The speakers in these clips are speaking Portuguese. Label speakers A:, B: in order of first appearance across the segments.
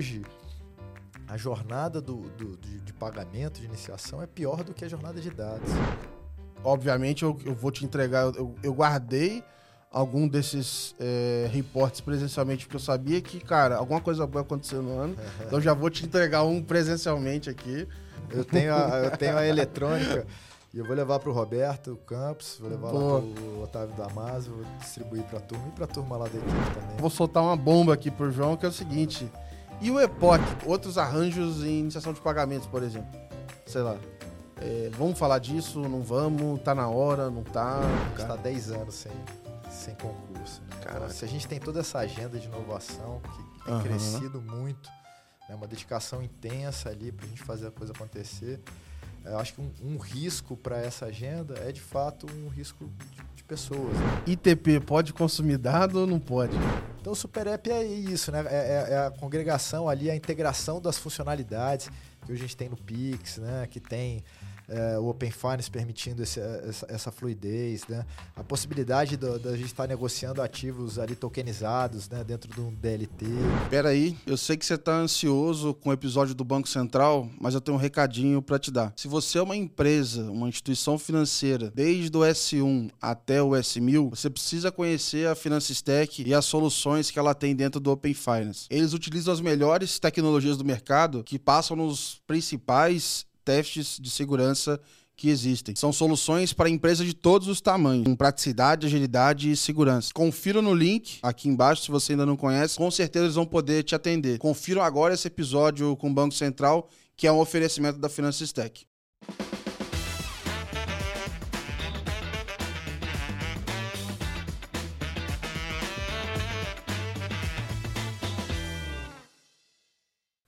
A: hoje a jornada do, do, de, de, pagamento, de iniciação, é pior do que a jornada de dados.
B: Obviamente, eu, eu vou te entregar, eu, eu guardei algum desses é, reportes presencialmente, porque eu sabia que, cara, alguma coisa vai acontecer no ano. então já vou te entregar um presencialmente aqui.
A: Eu tenho a, eu tenho a eletrônica. E eu vou levar para o Roberto Campos, vou levar Boa. lá para o Otávio Damaso, vou distribuir para a turma e para a turma lá da equipe também.
B: Vou soltar uma bomba aqui pro João, que é o seguinte. E o EPOC, outros arranjos em iniciação de pagamentos, por exemplo? Sei lá. É, vamos falar disso? Não vamos? Tá na hora? Não tá?
A: Está 10 anos sem, sem concurso. Cara, se a gente tem toda essa agenda de inovação que tem uhum. crescido muito, né, uma dedicação intensa ali para a gente fazer a coisa acontecer. Eu acho que um, um risco para essa agenda é de fato um risco de, de, pessoas.
B: ITP pode consumir dado ou não pode?
A: Então o Super App é isso, né? É, é, é a congregação ali, a integração das funcionalidades que a gente tem no Pix, né? Que tem é, o Open Finance permitindo esse, essa, essa, fluidez, né? a possibilidade da gente estar tá negociando ativos ali tokenizados né? dentro de um DLT.
B: Espera aí, eu sei que você está ansioso com o episódio do Banco Central, mas eu tenho um recadinho para te dar. Se você é uma empresa, uma instituição financeira, desde o S1 até o S1000, você precisa conhecer a Financistack e as soluções que ela tem dentro do Open Finance. Eles utilizam as melhores tecnologias do mercado que passam nos principais testes de segurança que existem. São soluções para empresas de todos os tamanhos, com praticidade, agilidade e segurança. Confira no link aqui embaixo se você ainda não conhece, com certeza eles vão poder te atender. Confiram agora esse episódio com o Banco Central, que é um oferecimento da Finances Tech.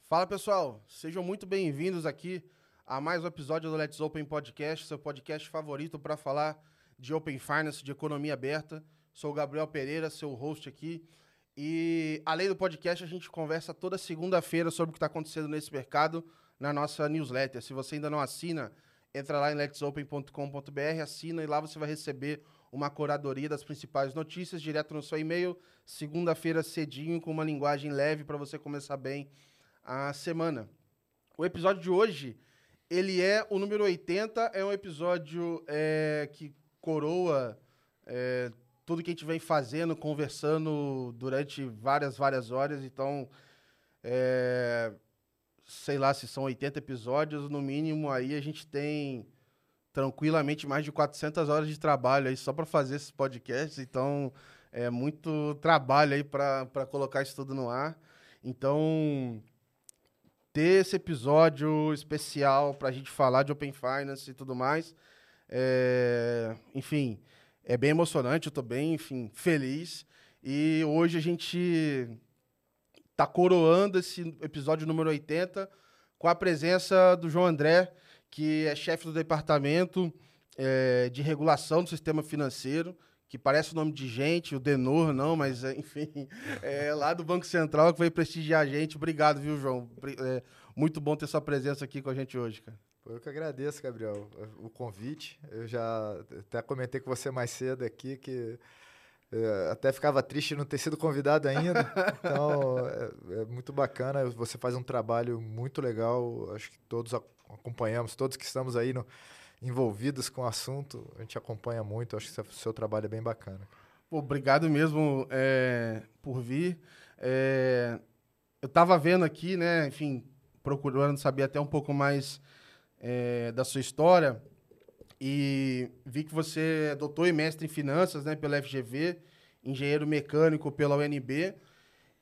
B: Fala pessoal, sejam muito bem-vindos aqui a mais um episódio do Let's Open Podcast, seu podcast favorito para falar de Open Finance, de economia aberta. Sou o Gabriel Pereira, seu host aqui. E além do podcast, a gente conversa toda segunda-feira sobre o que está acontecendo nesse mercado na nossa newsletter. Se você ainda não assina, entra lá em letsopen.com.br, assina e lá você vai receber uma curadoria das principais notícias direto no seu e-mail, segunda-feira cedinho, com uma linguagem leve para você começar bem a semana. O episódio de hoje ele é o número 80, é um episódio é, que coroa é, tudo que a gente vem fazendo, conversando durante várias, várias horas. Então, é, sei lá se são 80 episódios, no mínimo aí a gente tem tranquilamente mais de 400 horas de trabalho aí só para fazer esses podcasts. Então, é muito trabalho aí para colocar isso tudo no ar. Então, ter esse episódio especial para a gente falar de Open Finance e tudo mais. É, enfim, é bem emocionante, eu estou bem, enfim, feliz. E hoje a gente está coroando esse episódio número 80 com a presença do João André, que é chefe do departamento é, de regulação do sistema financeiro que parece o nome de gente, o Denor não, mas enfim, é lá do Banco Central que veio prestigiar a gente. Obrigado, viu, João? É muito bom ter sua presença aqui com a gente hoje, cara.
A: Eu que agradeço, Gabriel, o convite. Eu já até comentei com você mais cedo aqui que é, até ficava triste não ter sido convidado ainda. Então, é, é, muito bacana. Você faz um trabalho muito legal. Acho que todos acompanhamos, todos que estamos aí no, envolvidos com o assunto, a gente acompanha muito. Acho que o seu trabalho é bem bacana.
B: Obrigado mesmo é, por vir. É, eu estava vendo aqui, né, enfim, procurando saber até um pouco mais é, da sua história e vi que você é doutor e mestre em finanças, né, pela FGV, engenheiro mecânico pela UNB.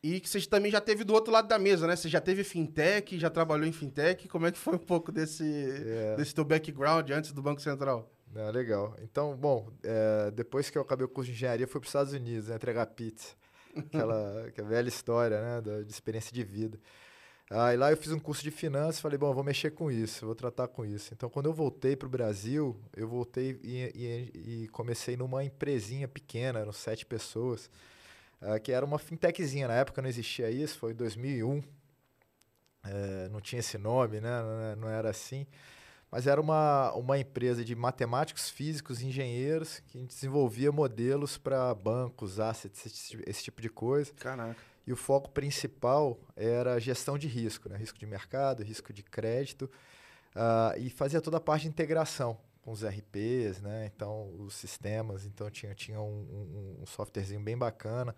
B: E que você também já teve do outro lado da mesa, né? Você já teve fintech, já trabalhou em fintech. Como é que foi um pouco desse, é. desse teu background antes do Banco Central?
A: É, legal. Então, bom, é, depois que eu acabei o curso de engenharia, fui para os Estados Unidos, né, entregar pizza. Aquela, aquela velha história, né? Da, de experiência de vida. Aí lá eu fiz um curso de finanças, falei, bom, vou mexer com isso, vou tratar com isso. Então, quando eu voltei para o Brasil, eu voltei e, e, e comecei numa empresinha pequena, eram sete pessoas uh, que era uma fintechzinha. Na época não existia isso, foi em 2001. É, não tinha esse nome, né? Não, não era assim. Mas era uma, uma empresa de matemáticos, físicos, engenheiros que desenvolvia modelos para bancos, assets, esse, esse, tipo de coisa.
B: Caraca.
A: e o foco principal era gestão de risco, né? risco de mercado, risco de crédito, uh, e fazia toda a parte de integração com os RPs, né? então os sistemas, então tinha, tinha um, um, um softwarezinho bem bacana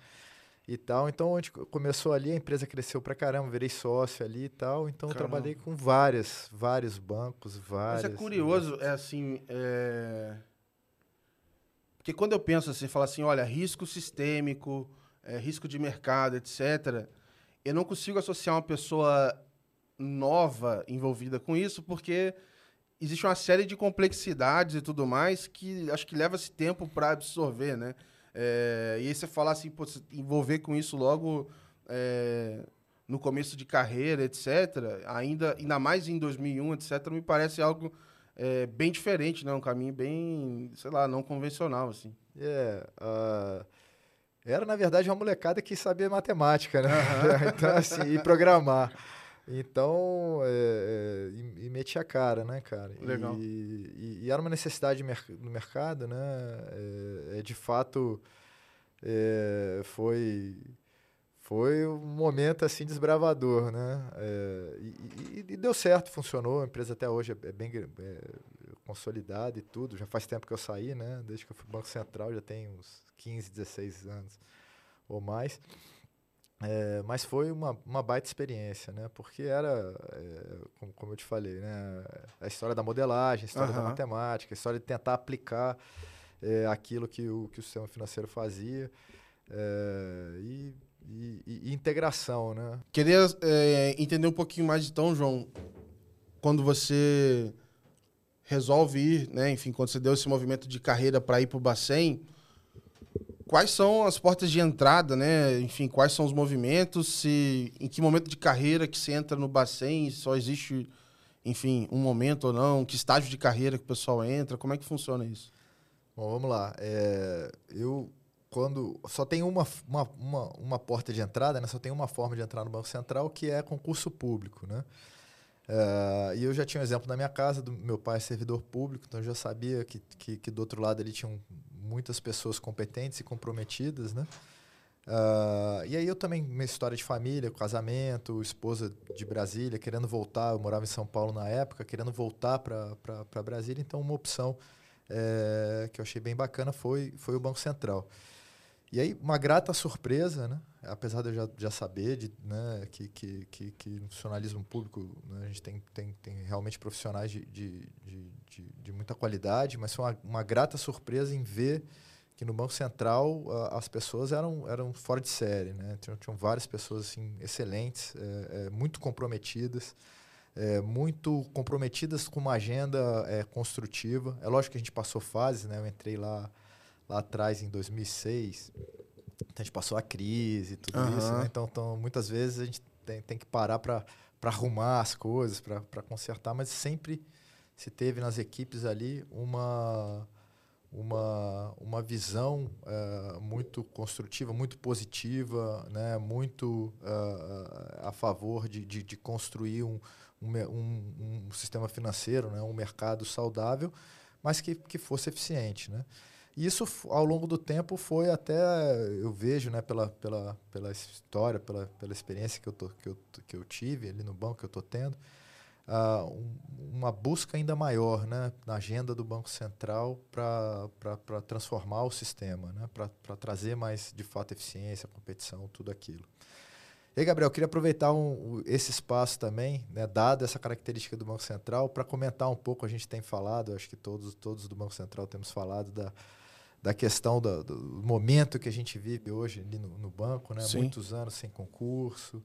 A: e tal. Então, a gente começou ali, a empresa cresceu pra caramba, virei sócio ali e tal. Então, trabalhei com várias, vários bancos, várias...
B: Mas é curioso, é assim... É... Porque quando eu penso assim, falo assim, olha, risco sistêmico, é, risco de mercado, etc., eu não consigo associar uma pessoa nova envolvida com isso, porque existe uma série de complexidades e tudo mais que acho que leva esse tempo para absorver, né? É, e aí você falar assim, pô, envolver com isso logo é, no começo de carreira, etc., ainda, ainda mais em 2001, etc., me parece algo é, bem diferente, né? Um caminho bem, sei lá, não convencional, assim.
A: É, uh, era, na verdade, uma molecada que sabia matemática, né? Uhum. então, assim, e programar. Então, é, é, e, e metia a cara, né, cara?
B: Legal.
A: E, e, e era uma necessidade no mercado, né? É, é de fato, é, foi foi um momento assim desbravador, né? É, e, e, deu certo, funcionou. A empresa até hoje é, bem é, consolidada e tudo. Já faz tempo que eu saí, né? Desde que eu fui Banco Central, já tem uns 15, 16 anos ou mais. É, mas foi uma, uma baita experiência, né? Porque era, é, como, como, eu te falei, né? A história da modelagem, a história uhum. da matemática, a história de tentar aplicar é, aquilo que o, que o sistema financeiro fazia. É, e e, e, integração, né?
B: Queria é, entender um pouquinho mais então, João, quando você resolve ir, né? Enfim, quando você deu esse movimento de carreira para ir para o Bacen, quais são as portas de entrada, né? Enfim, quais são os movimentos? Se em que momento de carreira que você entra no Bacen? Só existe, enfim, um momento ou não? Que estágio de carreira que o pessoal entra? Como é que funciona isso?
A: Bom, vamos lá. É, eu quando só tem uma, uma, uma, uma, porta de entrada, né? só tem uma forma de entrar no Banco Central, que é concurso público. Né? Uh, e eu já tinha um exemplo na minha casa, do meu pai é servidor público, então eu já sabia que, que, que do outro lado ele tinha muitas pessoas competentes e comprometidas. Né? Uh, e aí eu também, minha história de família, casamento, esposa de Brasília, querendo voltar, eu morava em São Paulo na época, querendo voltar para Brasília, então uma opção é, que eu achei bem bacana foi, foi o Banco Central. E aí, uma grata surpresa, né? Apesar de eu já, já saber de, né, que, que, que, que no funcionalismo público né, a gente tem, tem, tem realmente profissionais de, de, de, de, muita qualidade, mas foi uma, uma grata surpresa em ver que no Banco Central a, as pessoas eram, eram fora de série. Né? Tinham, tinham várias pessoas assim, excelentes, é, é, muito comprometidas. É, muito comprometidas com uma agenda é, construtiva. É lógico que a gente passou fases, né? Eu entrei lá lá atrás, em 2006, a gente passou a crise e tudo uhum. isso, né? Então, então, muitas vezes a gente tem, tem que parar para arrumar as coisas, para consertar, mas sempre se teve nas equipes ali uma, uma, uma visão uh, muito construtiva, muito positiva, né? muito uh, a favor de, de, de construir um, um, um, um, sistema financeiro, né? um mercado saudável, mas que, que fosse eficiente. Né? Isso, ao longo do tempo, foi até, eu vejo, né, pela, pela, pela história, pela, pela experiência que eu, tô, que, eu, que eu tive ali no banco, que eu estou tendo, uh, um, uma busca ainda maior né, na agenda do Banco Central para transformar o sistema, né, para trazer mais, de fato, eficiência, competição, tudo aquilo. E aí, Gabriel, eu queria aproveitar um, esse espaço também, né, dada essa característica do Banco Central, para comentar um pouco, a gente tem falado, acho que todos, todos do Banco Central temos falado da, da questão do, do, momento que a gente vive hoje ali no, no banco, né? Muitos anos sem concurso,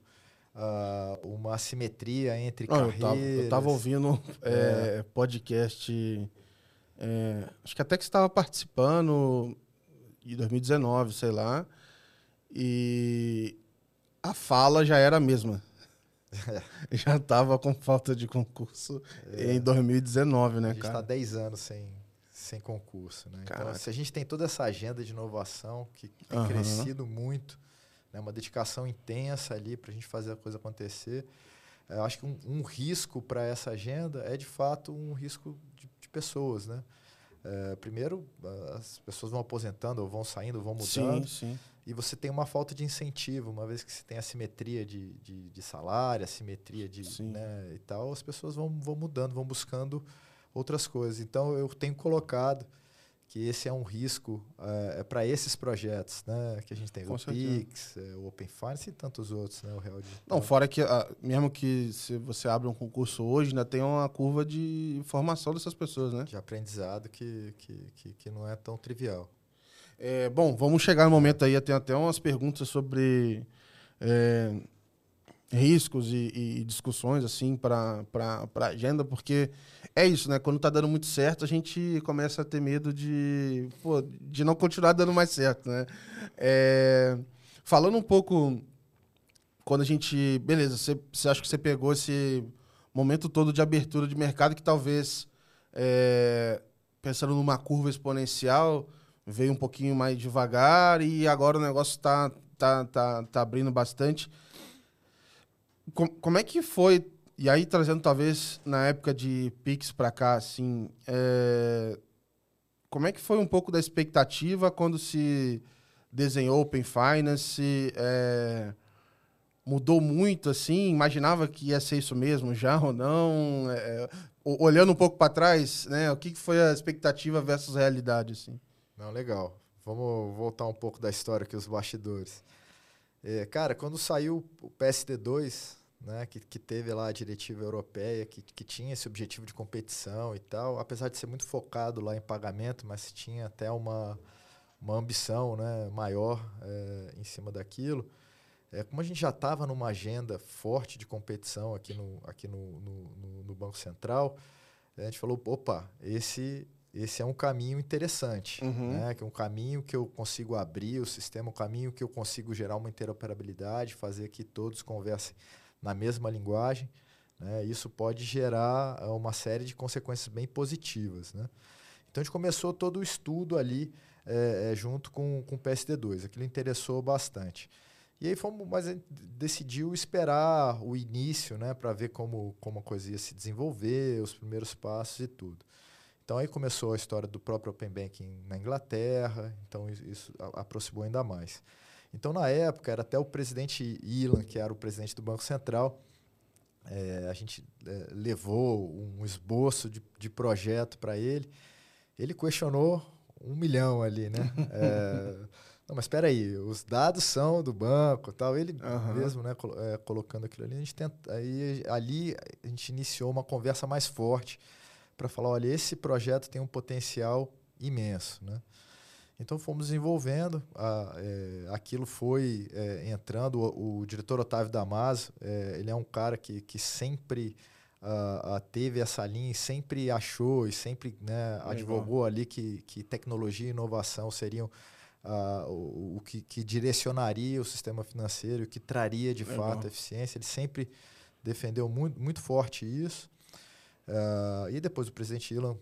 A: uh, uma assimetria entre Não, carreiras.
B: Eu estava ouvindo é. É, podcast, é, acho que até que você estava participando em 2019, sei lá, e a fala já era a mesma. já estava com falta de concurso é. em 2019, né,
A: a gente cara? está 10 anos sem sem concurso. Né? Então, se a gente tem toda essa agenda de inovação que tem uhum. crescido muito, né? uma dedicação intensa ali para a gente fazer a coisa acontecer, eu acho que um, um risco para essa agenda é de fato um risco de, de pessoas, né? É, primeiro, as pessoas vão aposentando ou vão saindo, vão mudando.
B: Sim, sim.
A: e você tem uma falta de incentivo, uma vez que você tem assimetria de, de, de salário, assimetria de. Né, e tal, as pessoas vão, vão mudando, vão buscando outras coisas. Então, eu tenho colocado que esse é um risco é, para esses projetos, né? Que a gente tem Com o certeza. Pix, é, o Open Finance e tantos outros, né? O Real Digital.
B: Não, fora que mesmo que se você abre um concurso hoje, ainda tem uma curva de formação dessas pessoas, né?
A: De aprendizado que, que, que, que não é tão trivial.
B: É, bom, vamos chegar no momento aí, tem até umas perguntas sobre é, riscos e, e, discussões assim para a agenda, porque é isso, né? Quando tá dando muito certo, a gente começa a ter medo de, pô, de não continuar dando mais certo, né? É, falando um pouco, quando a gente. Beleza, você, você acha que você pegou esse momento todo de abertura de mercado que talvez, é, pensando numa curva exponencial, veio um pouquinho mais devagar e agora o negócio está tá, tá, tá abrindo bastante como é que foi? E aí, trazendo talvez na época de Pix para cá, assim, é, como é que foi um pouco da expectativa quando se desenhou Open Finance? É, mudou muito, assim? Imaginava que ia ser isso mesmo já ou não? É, olhando um pouco para trás, né? O que foi a expectativa versus a realidade, assim?
A: Não, legal. Vamos voltar um pouco da história aqui, os bastidores. É, cara, quando saiu o PSD2, né, que, que teve lá a diretiva europeia, que, que tinha esse objetivo de competição e tal, apesar de ser muito focado lá em pagamento, mas tinha até uma, uma ambição né, maior é, em cima daquilo. É, como a gente já estava numa agenda forte de competição aqui no, aqui no, no, no, no Banco Central, a gente falou, opa, esse esse é um caminho interessante, uhum. né? que é um caminho que eu consigo abrir o sistema, um caminho que eu consigo gerar uma interoperabilidade, fazer que todos conversem na mesma linguagem. Né? Isso pode gerar ah, uma série de consequências bem positivas. Né? Então a gente começou todo o estudo ali é, junto com, com o PSD2. Aquilo interessou bastante. E aí fomos, mas a gente decidiu esperar o início, né, para ver como, como a coisa ia se desenvolver, os primeiros passos e tudo. Então aí começou a história do próprio Open Banking na Inglaterra, então isso aproximou ainda mais. Então, na época, era até o presidente Ilan, que era o presidente do Banco Central. É, a gente é, levou um esboço de, de projeto para ele. Ele questionou um milhão ali, né? é, não, mas espera aí, os dados são do banco, tal. Ele uhum. mesmo, né, é, colocando aquilo ali, a gente tenta, aí ali a gente iniciou uma conversa mais forte para falar, olha, esse projeto tem um potencial imenso, né? Então fomos desenvolvendo, a, é, aquilo foi é, entrando. O, o, diretor Otávio Damasio, é, ele é um cara que, que sempre a, a teve essa linha, sempre achou e sempre né, advogou ali que, que tecnologia e inovação seriam o, o que, que, direcionaria o sistema financeiro, que traria de Legal. fato eficiência. Ele sempre defendeu muito, muito forte isso. Uh, e depois o presidente Ilan,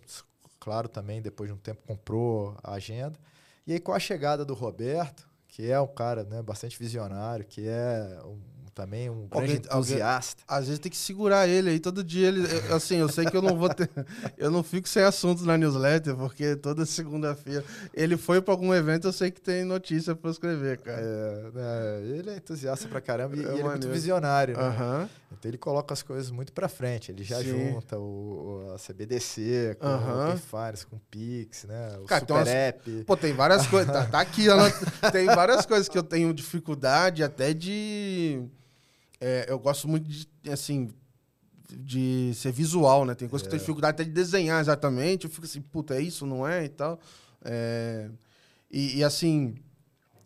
A: claro, também, depois de um tempo, comprou a agenda. E aí, com a chegada do Roberto, que é um cara né, bastante visionário, que é um também um grande entusiasta.
B: Às vezes tem que segurar ele aí todo dia. Ele, assim, eu sei que eu não vou ter. eu não fico sem assuntos na newsletter, porque toda segunda-feira ele foi para algum evento, eu sei que tem notícia para escrever, cara.
A: É, é, ele é entusiasta pra caramba e, é, e ele é muito visionário, né? Uhum. Então ele coloca as coisas muito para frente. Ele já Sim. junta o, a CBDC com uhum. o Finance, com o Pix, né? O cara, Super então, App.
B: Pô, tem várias coisas. Tá, tá aqui, ela, tem várias coisas que eu tenho dificuldade até de é, eu gosto muito de, assim, de ser visual, né? Tem coisa é. que eu tenho dificuldade até de desenhar exatamente. Eu fico assim, puta, é isso, não é? E tal. É, e, e, assim,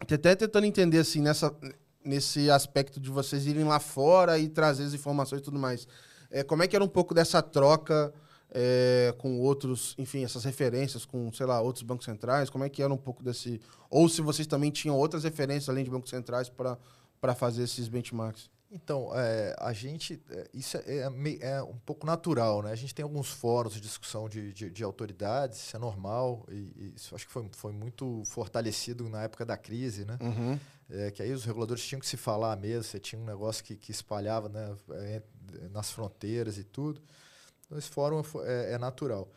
B: até tentando entender, assim, nessa, nesse aspecto de vocês irem lá fora e trazer as informações e tudo mais. É, como é que era um pouco dessa troca é, com outros, enfim, essas referências com, sei lá, outros bancos centrais? Como é que era um pouco desse... Ou se vocês também tinham outras referências além de bancos centrais para fazer esses benchmarks?
A: Então, é, a gente. É, isso é, é, é, um pouco natural, né? A gente tem alguns fóruns de discussão de, de, de autoridades, isso é normal, e, e, isso acho que foi, foi muito fortalecido na época da crise, né? Uhum. É, que aí os reguladores tinham que se falar mesmo, você tinha um negócio que, que espalhava né, é, nas fronteiras e tudo. Então, esse fórum é, natural.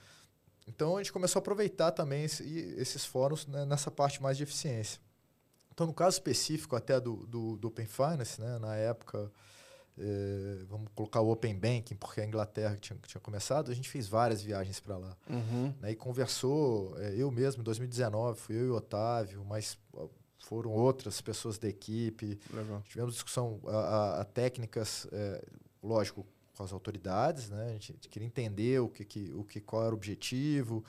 A: Então, a gente começou a aproveitar também esse, esses fóruns né, nessa parte mais de eficiência. Então, no caso específico até do, do, do Open Finance, né, na época, eh, vamos colocar o Open Banking, porque a Inglaterra tinha, tinha começado, a gente fez várias viagens para lá.
B: Uhum.
A: Né, e conversou, eh, eu mesmo, em 2019, fui eu e o Otávio, mas foram outras pessoas da equipe.
B: Legal.
A: Tivemos discussão a, a- a técnicas, eh, lógico, com as autoridades, né? A gente queria entender o que, que, o que qual era o objetivo,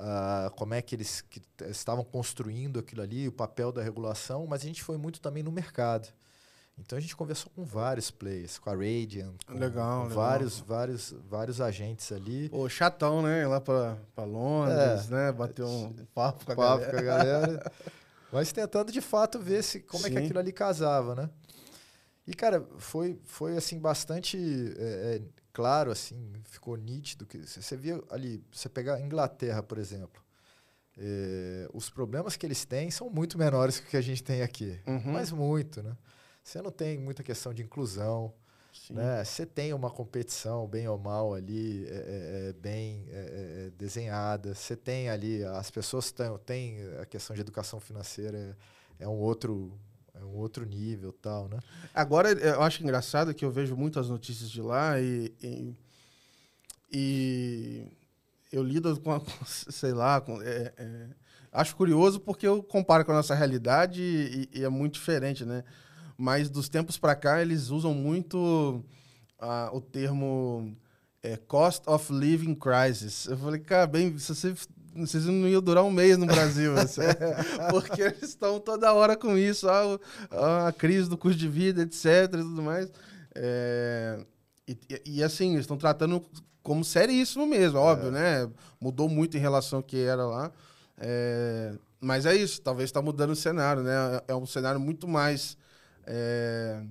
A: ah, como é que eles que estavam construindo aquilo ali, o papel da regulação, mas a gente foi muito também no mercado. Então a gente conversou com vários players, com a Radiant, com,
B: Legal,
A: com
B: legal.
A: vários, vários, vários agentes ali.
B: Pô, chatão, né? Ir lá pra Londres, né? Bater um papo com a
A: papo
B: galera.
A: com a galera. Mas tentando de fato ver se como é que
B: Sim.
A: aquilo ali casava, né? E, cara, foi, foi assim, bastante é, é, claro, assim, ficou nítido que você via ali, você pegar a Inglaterra, por exemplo, é, os problemas que eles têm são muito menores que o que a gente tem aqui.
B: Uhum.
A: Mas muito, né? Você não tem muita questão de inclusão,
B: Sim.
A: né? Você tem uma competição, bem ou mal, ali, é, é, é, bem é, é, desenhada. Você tem ali, as pessoas têm, têm a questão de educação financeira, é um outro é um outro nível tal, né?
B: Agora, eu acho engraçado que eu vejo muitas notícias de lá e, e, e eu lido com, a, com, sei lá, com, é, é, acho curioso porque eu comparo com a nossa realidade e, e é muito diferente, né? Mas dos tempos para cá, eles usam muito o termo é, cost of living crisis. Eu falei, cara, bem, se você, vocês não iam durar um mês no Brasil, assim, porque eles estão toda hora com isso, ah, o- ah, a crise do custo de vida, etc. e tudo mais. É, e, e- assim, eles estão tratando como seríssimo mesmo, óbvio, né? Mudou muito em relação ao que era lá. É, mas é isso, talvez está mudando o cenário, né? É um cenário muito mais. é,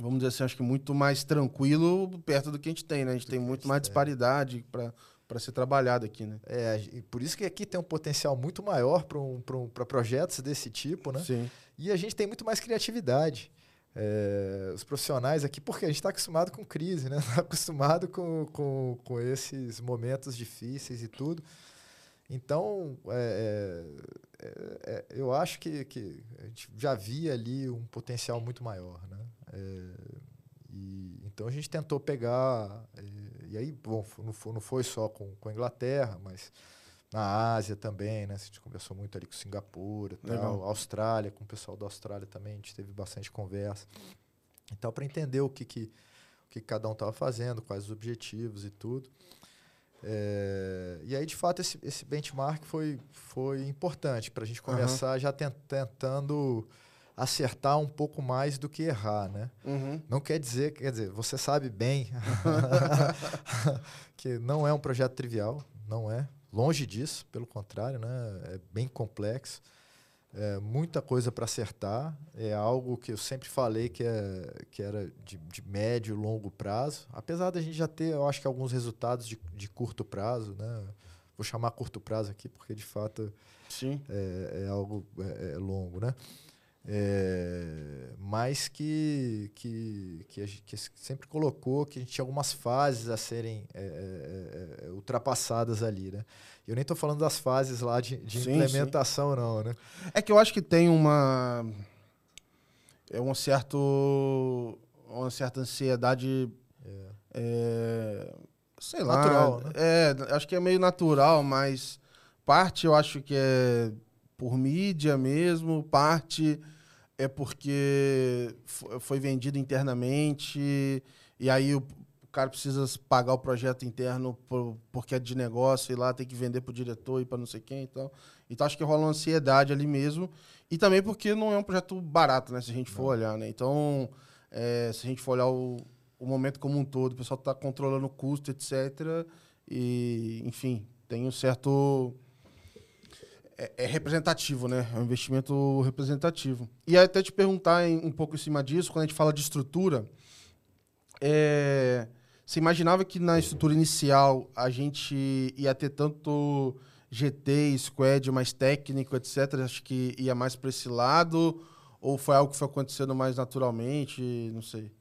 B: vamos dizer assim, acho que muito mais tranquilo perto do que a gente tem, né? A gente tem
A: a
B: muito mais disparidade para ser trabalhado aqui, né?
A: É, e por isso que aqui tem um potencial muito maior para um, pra um, pra projetos desse tipo, né?
B: Sim.
A: E a gente tem muito mais criatividade. É, os profissionais aqui, porque a gente está acostumado com crise, né? Está acostumado com, com, com esses momentos difíceis e tudo. Então, é, é, é, eu acho que, que a gente já via ali um potencial muito maior, né? É, e, então a gente tentou pegar, é, e aí, bom, não foi, não foi só com, com a Inglaterra, mas na Ásia também, né? A gente conversou muito ali com Singapura, tal,
B: Legal.
A: Austrália, com o pessoal da Austrália também, a gente teve bastante conversa. Então, para entender o que, que, o que cada um estava fazendo, quais os objetivos e tudo. É, e aí, de fato, esse, esse benchmark foi, foi importante para a gente começar já ten- tentando acertar um pouco mais do que errar, né?
B: Uhum.
A: Não quer dizer, quer dizer, você sabe bem que não é um projeto trivial, não é. Longe disso, pelo contrário, né? É bem complexo. É muita coisa para acertar. É algo que eu sempre falei que, é, que era de, de médio e longo prazo. Apesar da gente já ter, eu acho que alguns resultados de, de curto prazo, né? Vou chamar curto prazo aqui porque de fato
B: Sim.
A: é, é algo é, é longo, né? É, mas que, que, que a gente que sempre colocou que a gente tinha algumas fases a serem é, é, é, ultrapassadas ali, né? Eu nem estou falando das fases lá de, de
B: Sim,
A: implementação, não, né?
B: É que eu acho que tem uma. É um certo. Uma certa ansiedade. é, sei lá.
A: Natural, né?
B: É, acho que é meio natural, mas parte eu acho que é por mídia mesmo, parte é porque fo- foi vendido internamente, e aí o o cara precisa pagar o projeto interno por- porque é de negócio, e lá tem que vender pro diretor e para não sei quem e tal. Então acho que rola uma ansiedade ali mesmo. E também porque não é um projeto barato, né? Se a gente for olhar, né? Então, é, se a gente for olhar o, o momento como um todo, o pessoal está controlando o custo, etc. E, enfim, tem um certo. É, é representativo, né? É um investimento representativo. E até te perguntar em- um pouco em cima disso, quando a gente fala de estrutura, é, você imaginava que na estrutura inicial a gente ia ter tanto GT, squad mais técnico, etc. Acho que ia mais para esse lado? Ou foi algo que foi acontecendo mais naturalmente? Não sei.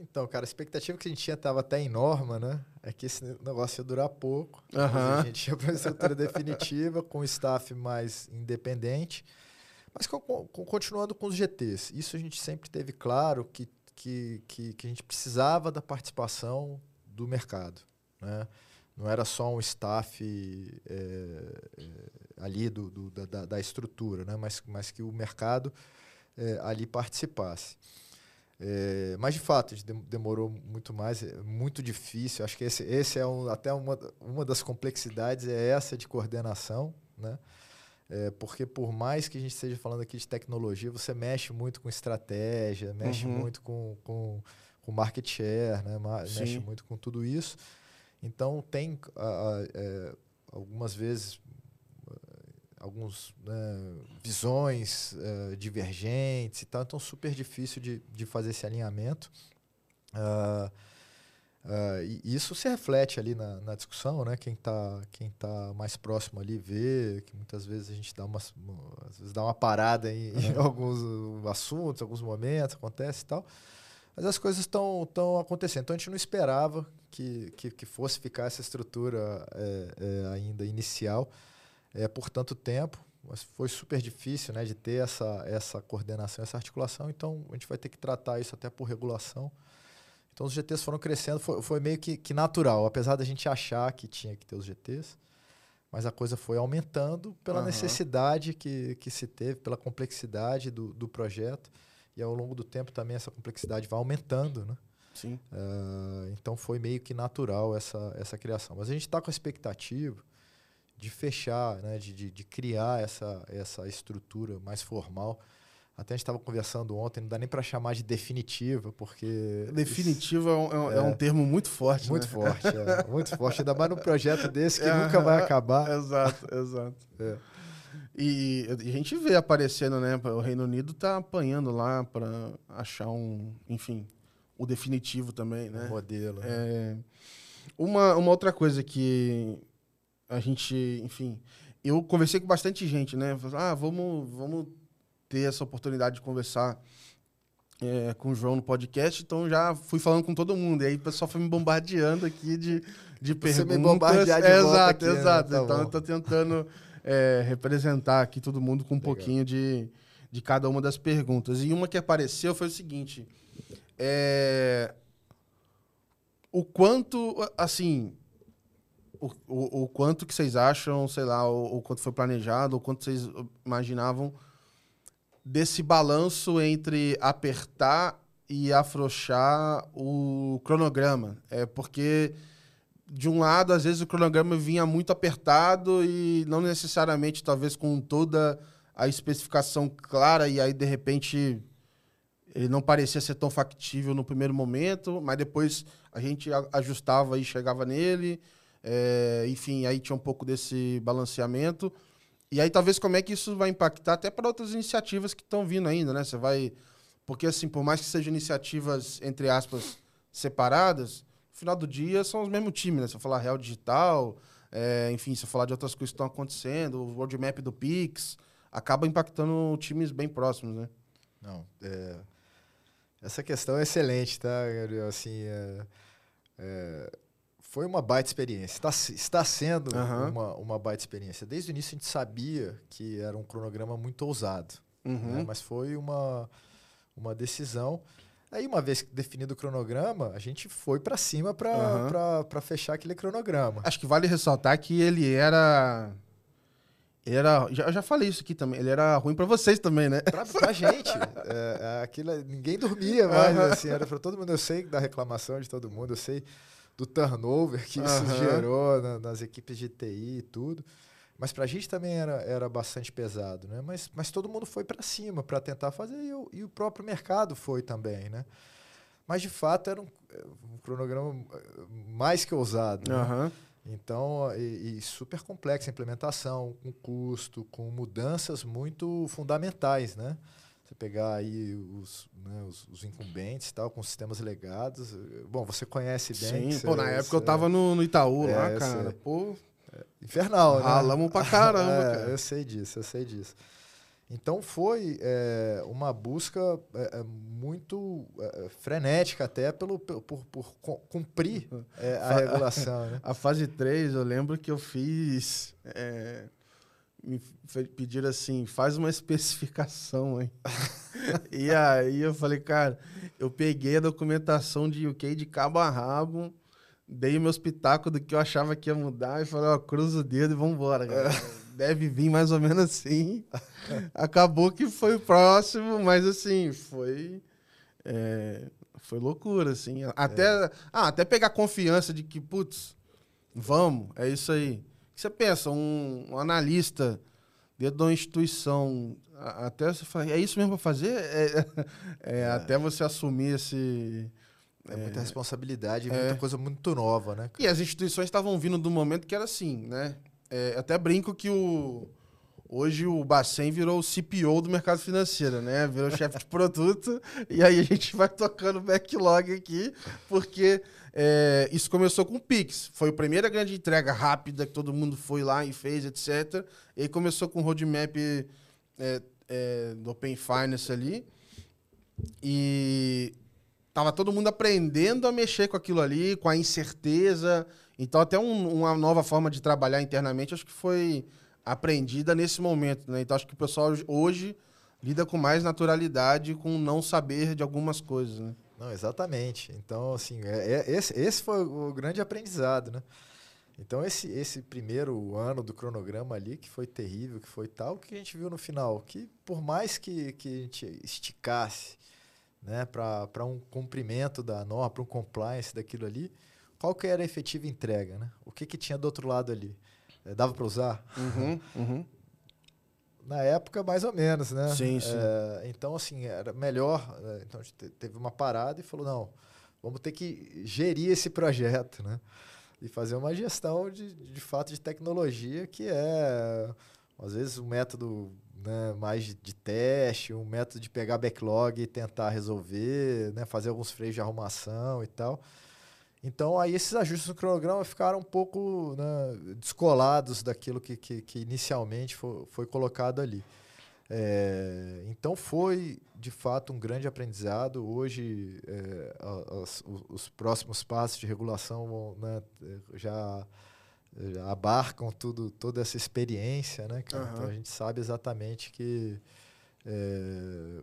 A: Então, cara, a expectativa que a gente tinha estava até em norma, né? É que esse negócio ia durar pouco. A gente ia para uma estrutura definitiva, com o staff mais independente. Mas continuando com os GTs, isso a gente sempre teve claro que, que, que, que a gente precisava da participação do mercado. Né? Não era só um staff é, é, ali do, do da, da, estrutura, né? mas, mas que o mercado é, ali participasse. É, mas de fato, demorou muito mais, é muito difícil. Acho que esse, esse é um, até uma, uma das complexidades é essa de coordenação, né? É, porque por mais que a gente esteja falando aqui de tecnologia, você mexe muito com estratégia, mexe uhum. muito com, com, com market share, né? mexe muito com tudo isso. Então tem é, algumas vezes algumas né, visões uh, divergentes e tal, então super difícil de, de fazer esse alinhamento. Uh, uh, e isso se reflete ali na, na discussão, né? Quem está quem tá mais próximo ali vê que muitas vezes a gente dá uma, às vezes dá uma parada em, em alguns assuntos, alguns momentos, acontece e tal. Mas as coisas estão acontecendo. Então a gente não esperava que, que, que fosse ficar essa estrutura é, é, ainda inicial é, por tanto tempo. Mas foi super difícil né, de ter essa, essa coordenação, essa articulação. Então, a gente vai ter que tratar isso até por regulação. Então, os GTs foram crescendo. Foi, foi meio que, que natural, apesar da gente achar que tinha que ter os GTs. Mas a coisa foi aumentando pela uhum. necessidade que, que se teve, pela complexidade do, do projeto. E ao longo do tempo também essa complexidade vai aumentando, né?
B: Sim.
A: Uh, então foi meio que natural essa, essa criação. Mas a gente está com a expectativa de fechar, né, de, de, de, criar essa, essa estrutura mais formal. Até a gente estava conversando ontem, não dá nem para chamar de definitiva, porque.
B: Definitiva isso, é, um, é, um, é, termo muito forte.
A: Muito
B: né?
A: forte, é, muito forte. Ainda mais num projeto desse que nunca vai acabar.
B: Exato, exato. É. E, e, a gente vê aparecendo, né? O Reino Unido está apanhando lá para achar um, enfim, o definitivo também, né?
A: Um modelo. Né?
B: É, uma, uma outra coisa que a gente, enfim, eu conversei com bastante gente, né? Ah, vamos, vamos ter essa oportunidade de conversar é, com o João no podcast, então já fui falando com todo mundo. E aí o pessoal foi me bombardeando aqui de, de Você perguntas.
A: me bombardear de é,
B: Exato,
A: aqui, né?
B: exato.
A: Né?
B: Tá então bom. eu tô tentando é, representar aqui todo mundo com um Legal. pouquinho de, de cada uma das perguntas. E uma que apareceu foi o seguinte: é, o quanto, assim, o, o, o, quanto que vocês acham, sei lá, o, o, quanto foi planejado, o quanto vocês imaginavam desse balanço entre apertar e afrouxar o cronograma. É porque de um lado, às vezes o cronograma vinha muito apertado e não necessariamente talvez com toda a especificação clara e aí de repente ele não parecia ser tão factível no primeiro momento, mas depois a gente ajustava e chegava nele. É, enfim, aí tinha um pouco desse balanceamento. E aí, talvez, como é que isso vai impactar até para outras iniciativas que estão vindo ainda, né? Você vai. Porque, assim, por mais que sejam iniciativas, entre aspas, separadas, no final do dia são os mesmos times, né? Se eu falar Real Digital, é, enfim, se eu falar de outras coisas que estão acontecendo, o roadmap do Pix, acaba impactando times bem próximos, né?
A: Não, é... essa questão é excelente, tá, Gabriel? Assim, é... É foi uma baita experiência. Está, está sendo uhum. uma, uma baita experiência. Desde o início a gente sabia que era um cronograma muito ousado, uhum. né? mas foi uma, uma decisão. Aí, uma vez definido o cronograma, a gente foi para cima para uhum. fechar aquele cronograma.
B: Acho que vale ressaltar que ele era. Ele era. Já, eu já falei isso aqui também. Ele era ruim para vocês também, né?
A: Pra, pra gente. É, é, aquilo, ninguém dormia mais, assim. Era para todo mundo. Eu sei da reclamação de todo mundo, eu sei do turnover que isso uhum. gerou na, nas equipes de TI e tudo. Mas para a gente também era, era bastante pesado, né? Mas, mas todo mundo foi para cima para tentar fazer e o, e o próprio mercado foi também, né? Mas de fato era um, um cronograma eh, mais que ousado. Uhum. Né? Então, e, e, super complexa a implementação, com custo, com mudanças muito fundamentais, né? Você pegar aí os, né, os, os, incumbentes tal, com sistemas legados. Bom, você conhece bem.
B: Sim, pô, na época eu tava no, no Itaú é, lá, cara. Pô,
A: é, infernal, né?
B: Ralamos pra caramba,
A: é,
B: cara.
A: Eu sei disso, eu sei disso. Então foi é, uma busca é, é muito é, frenética até pelo, por, por, por cumprir a regulação. Né?
B: A fase 3, eu lembro que eu fiz me pediram assim, faz uma especificação, hein? e aí eu falei, cara, eu peguei a documentação de UK de cabo a rabo, dei meu espetáculo do que eu achava que ia mudar e falei, ó, cruza o dedo e vambora, cara. Deve vir mais ou menos assim. Acabou que foi o próximo, mas assim, foi. É, foi loucura, assim. Até, é. ah, até pegar confiança de que, putz, vamos, é isso aí. Você pensa, um, um analista dentro de uma instituição, até você fala, é isso mesmo para fazer? É, é, é, até você assumir esse.
A: É muita responsabilidade, muita coisa muito nova, né?
B: E as instituições estavam vindo do momento que era assim, né? até brinco que o, Hoje o Bacen virou o CPO do mercado financeiro, né? Virou chefe de produto. E aí a gente vai tocando backlog aqui, porque é, isso começou com o Pix. Foi a primeira grande entrega rápida que todo mundo foi lá e fez, etc. E começou com o roadmap é, é, do Open Finance ali. E tava todo mundo aprendendo a mexer com aquilo ali, com a incerteza. Então, até um, uma nova forma de trabalhar internamente, acho que foi aprendida nesse momento, né? Então acho que o pessoal hoje lida com mais naturalidade com não saber de algumas coisas, né?
A: Não, exatamente. Então, assim, é, é, esse, esse foi o grande aprendizado, né? Então, esse, esse primeiro ano do cronograma ali, que foi terrível, que foi tal, o que a gente viu no final? Que por mais que, que a gente esticasse né, para um cumprimento da norma, para um compliance daquilo ali, qual que era a efetiva entrega? Né? O que, que tinha do outro lado ali? É, dava para usar?
B: Uhum, uhum.
A: Na época, mais ou menos, né?
B: Sim, sim.
A: É, então, assim, era melhor. Né? Então, a gente teve uma parada e falou: não, vamos ter que gerir esse projeto, né? E fazer uma gestão de, de fato de tecnologia que é, às vezes, um método né, mais de, de, teste, um método de pegar backlog e tentar resolver, né, fazer alguns freios de arrumação e tal. Então, aí esses ajustes no cronograma ficaram um pouco né, descolados daquilo que, que, que inicialmente foi, foi, colocado ali. É, então, foi de fato um grande aprendizado. Hoje, é, as, os, os, próximos passos de regulação vão, né, já, já, abarcam tudo, toda essa experiência. Né, uhum. Então, a gente sabe exatamente que é,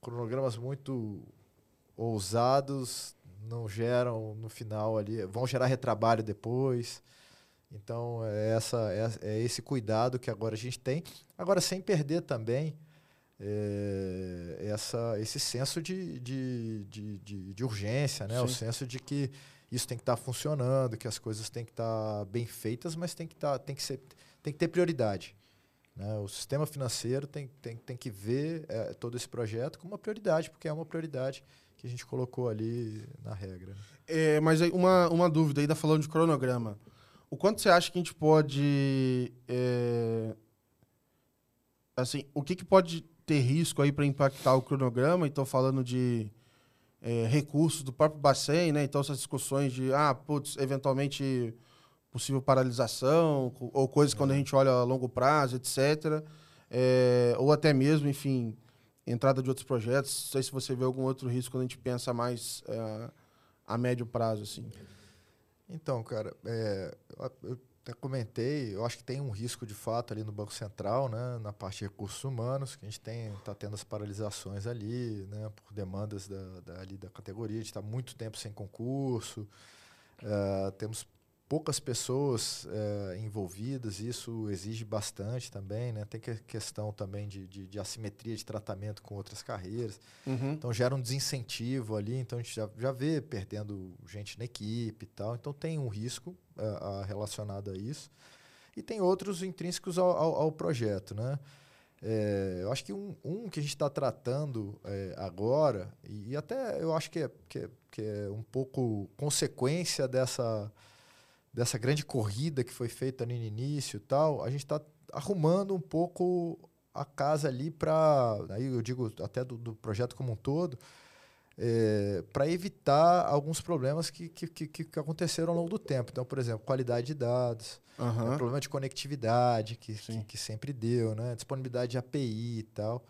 A: cronogramas muito ousados não geram no final ali, vão gerar retrabalho depois. Então, é, essa, é, é esse cuidado que agora a gente tem. Agora, sem perder também é, essa, esse senso de, de, de, de, de urgência, né? o senso de que isso tem que estar tá funcionando, que as coisas têm que estar tá bem feitas, mas tem que, tá, tem que, ser, tem que ter prioridade. Né? O sistema financeiro tem, tem, tem que ver é, todo esse projeto como uma prioridade, porque é uma prioridade que a gente colocou ali na regra.
B: É, mas uma, uma dúvida, ainda falando de cronograma. O quanto você acha que a gente pode. É, assim, o que, que pode ter risco aí para impactar o cronograma? Então, falando de é, recursos do próprio Bacen, né? Então, essas discussões de, ah, putz, eventualmente possível paralisação, ou coisas é. quando a gente olha a longo prazo, etc. É, ou até mesmo, enfim, entrada de outros projetos? Não sei se você vê algum outro risco quando a gente pensa mais é, a médio prazo, assim.
A: Então, cara, é, eu até comentei, eu acho que tem um risco de fato ali no Banco Central, né, na parte de recursos humanos, que a gente está tendo as paralisações ali, né, por demandas da, da, ali da categoria, a gente está muito tempo sem concurso, uh, temos poucas pessoas é, envolvidas, isso exige bastante também, né? Tem que questão também de, de, de, assimetria de tratamento com outras carreiras.
B: Uhum.
A: Então gera um desincentivo ali, então a gente já, já vê perdendo gente na equipe e tal. Então tem um risco é, a, relacionado a isso. E tem outros intrínsecos ao, ao, ao projeto, né? É, eu acho que um, um que a gente está tratando é, agora, e, e, até eu acho que é, que é, que é um pouco consequência dessa dessa grande corrida que foi feita no início e tal, a gente está arrumando um pouco a casa ali para, aí eu digo até do, do projeto como um todo, é, para evitar alguns problemas que, que, que, que, aconteceram ao longo do tempo. Então, por exemplo, qualidade de dados,
B: uhum.
A: né, problema de conectividade que, que, que, sempre deu, né, disponibilidade de API e tal.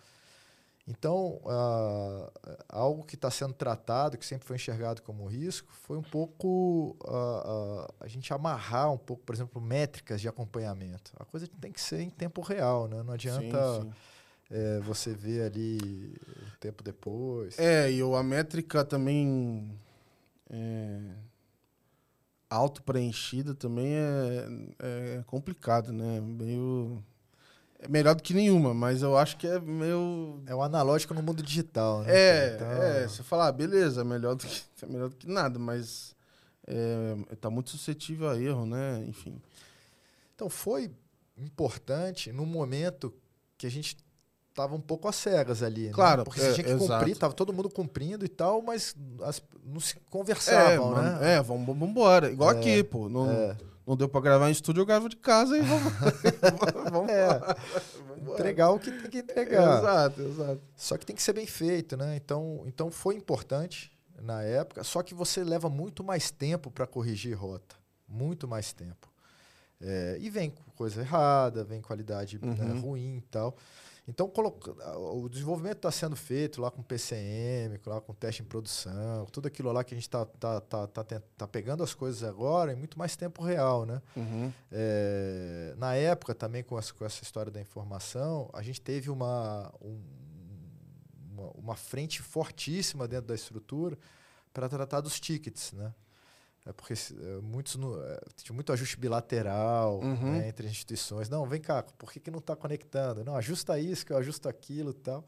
A: Então, uh, algo que está sendo tratado, que sempre foi enxergado como risco, foi um pouco uh, uh, a gente amarrar um pouco, por exemplo, métricas de acompanhamento. A coisa tem que ser em tempo real, né? Não adianta sim, sim. É, você ver ali um tempo depois.
B: É, e a métrica também é, auto-preenchida também é, é complicado, né? Meio é melhor do que nenhuma, mas eu acho que é meio.
A: É o analógico no mundo digital, né?
B: É, então... é. Você falar, ah, beleza, é melhor do que, é melhor do que nada, mas é, tá muito suscetível a erro, né? Enfim.
A: Então foi importante no momento que a gente tava um pouco às cegas ali, né?
B: Claro,
A: né? Porque é, tinha que exato. cumprir, tava todo mundo cumprindo e tal, mas as, não se conversavam,
B: é,
A: né?
B: É, vamos, vamos embora. Igual é, aqui, pô. Não, é. Não deu para gravar em estúdio, eu gravo de casa e vamos,
A: vamos, é. entregar o que tem que entregar.
B: Exato, exato.
A: Só que tem que ser bem feito, né? Então, então foi importante na época, só que você leva muito mais tempo para corrigir rota. Muito mais tempo. É, e vem coisa errada, vem qualidade né, uhum. né, ruim e tal. Então, o desenvolvimento está sendo feito lá com PCM, lá com teste em produção, tudo aquilo lá que a gente está tá, tá, tá, tá, pegando as coisas agora em muito mais tempo real. Né?
B: Uhum.
A: É, na época, também com essa, com essa história da informação, a gente teve uma, um, uma, uma frente fortíssima dentro da estrutura para tratar dos tickets. Né? É porque é, muitos no, é, tinha muito ajuste bilateral uhum. né, entre as instituições. Não, vem cá, por que, que não está conectando? Não, ajusta isso, que eu ajusto aquilo e tal.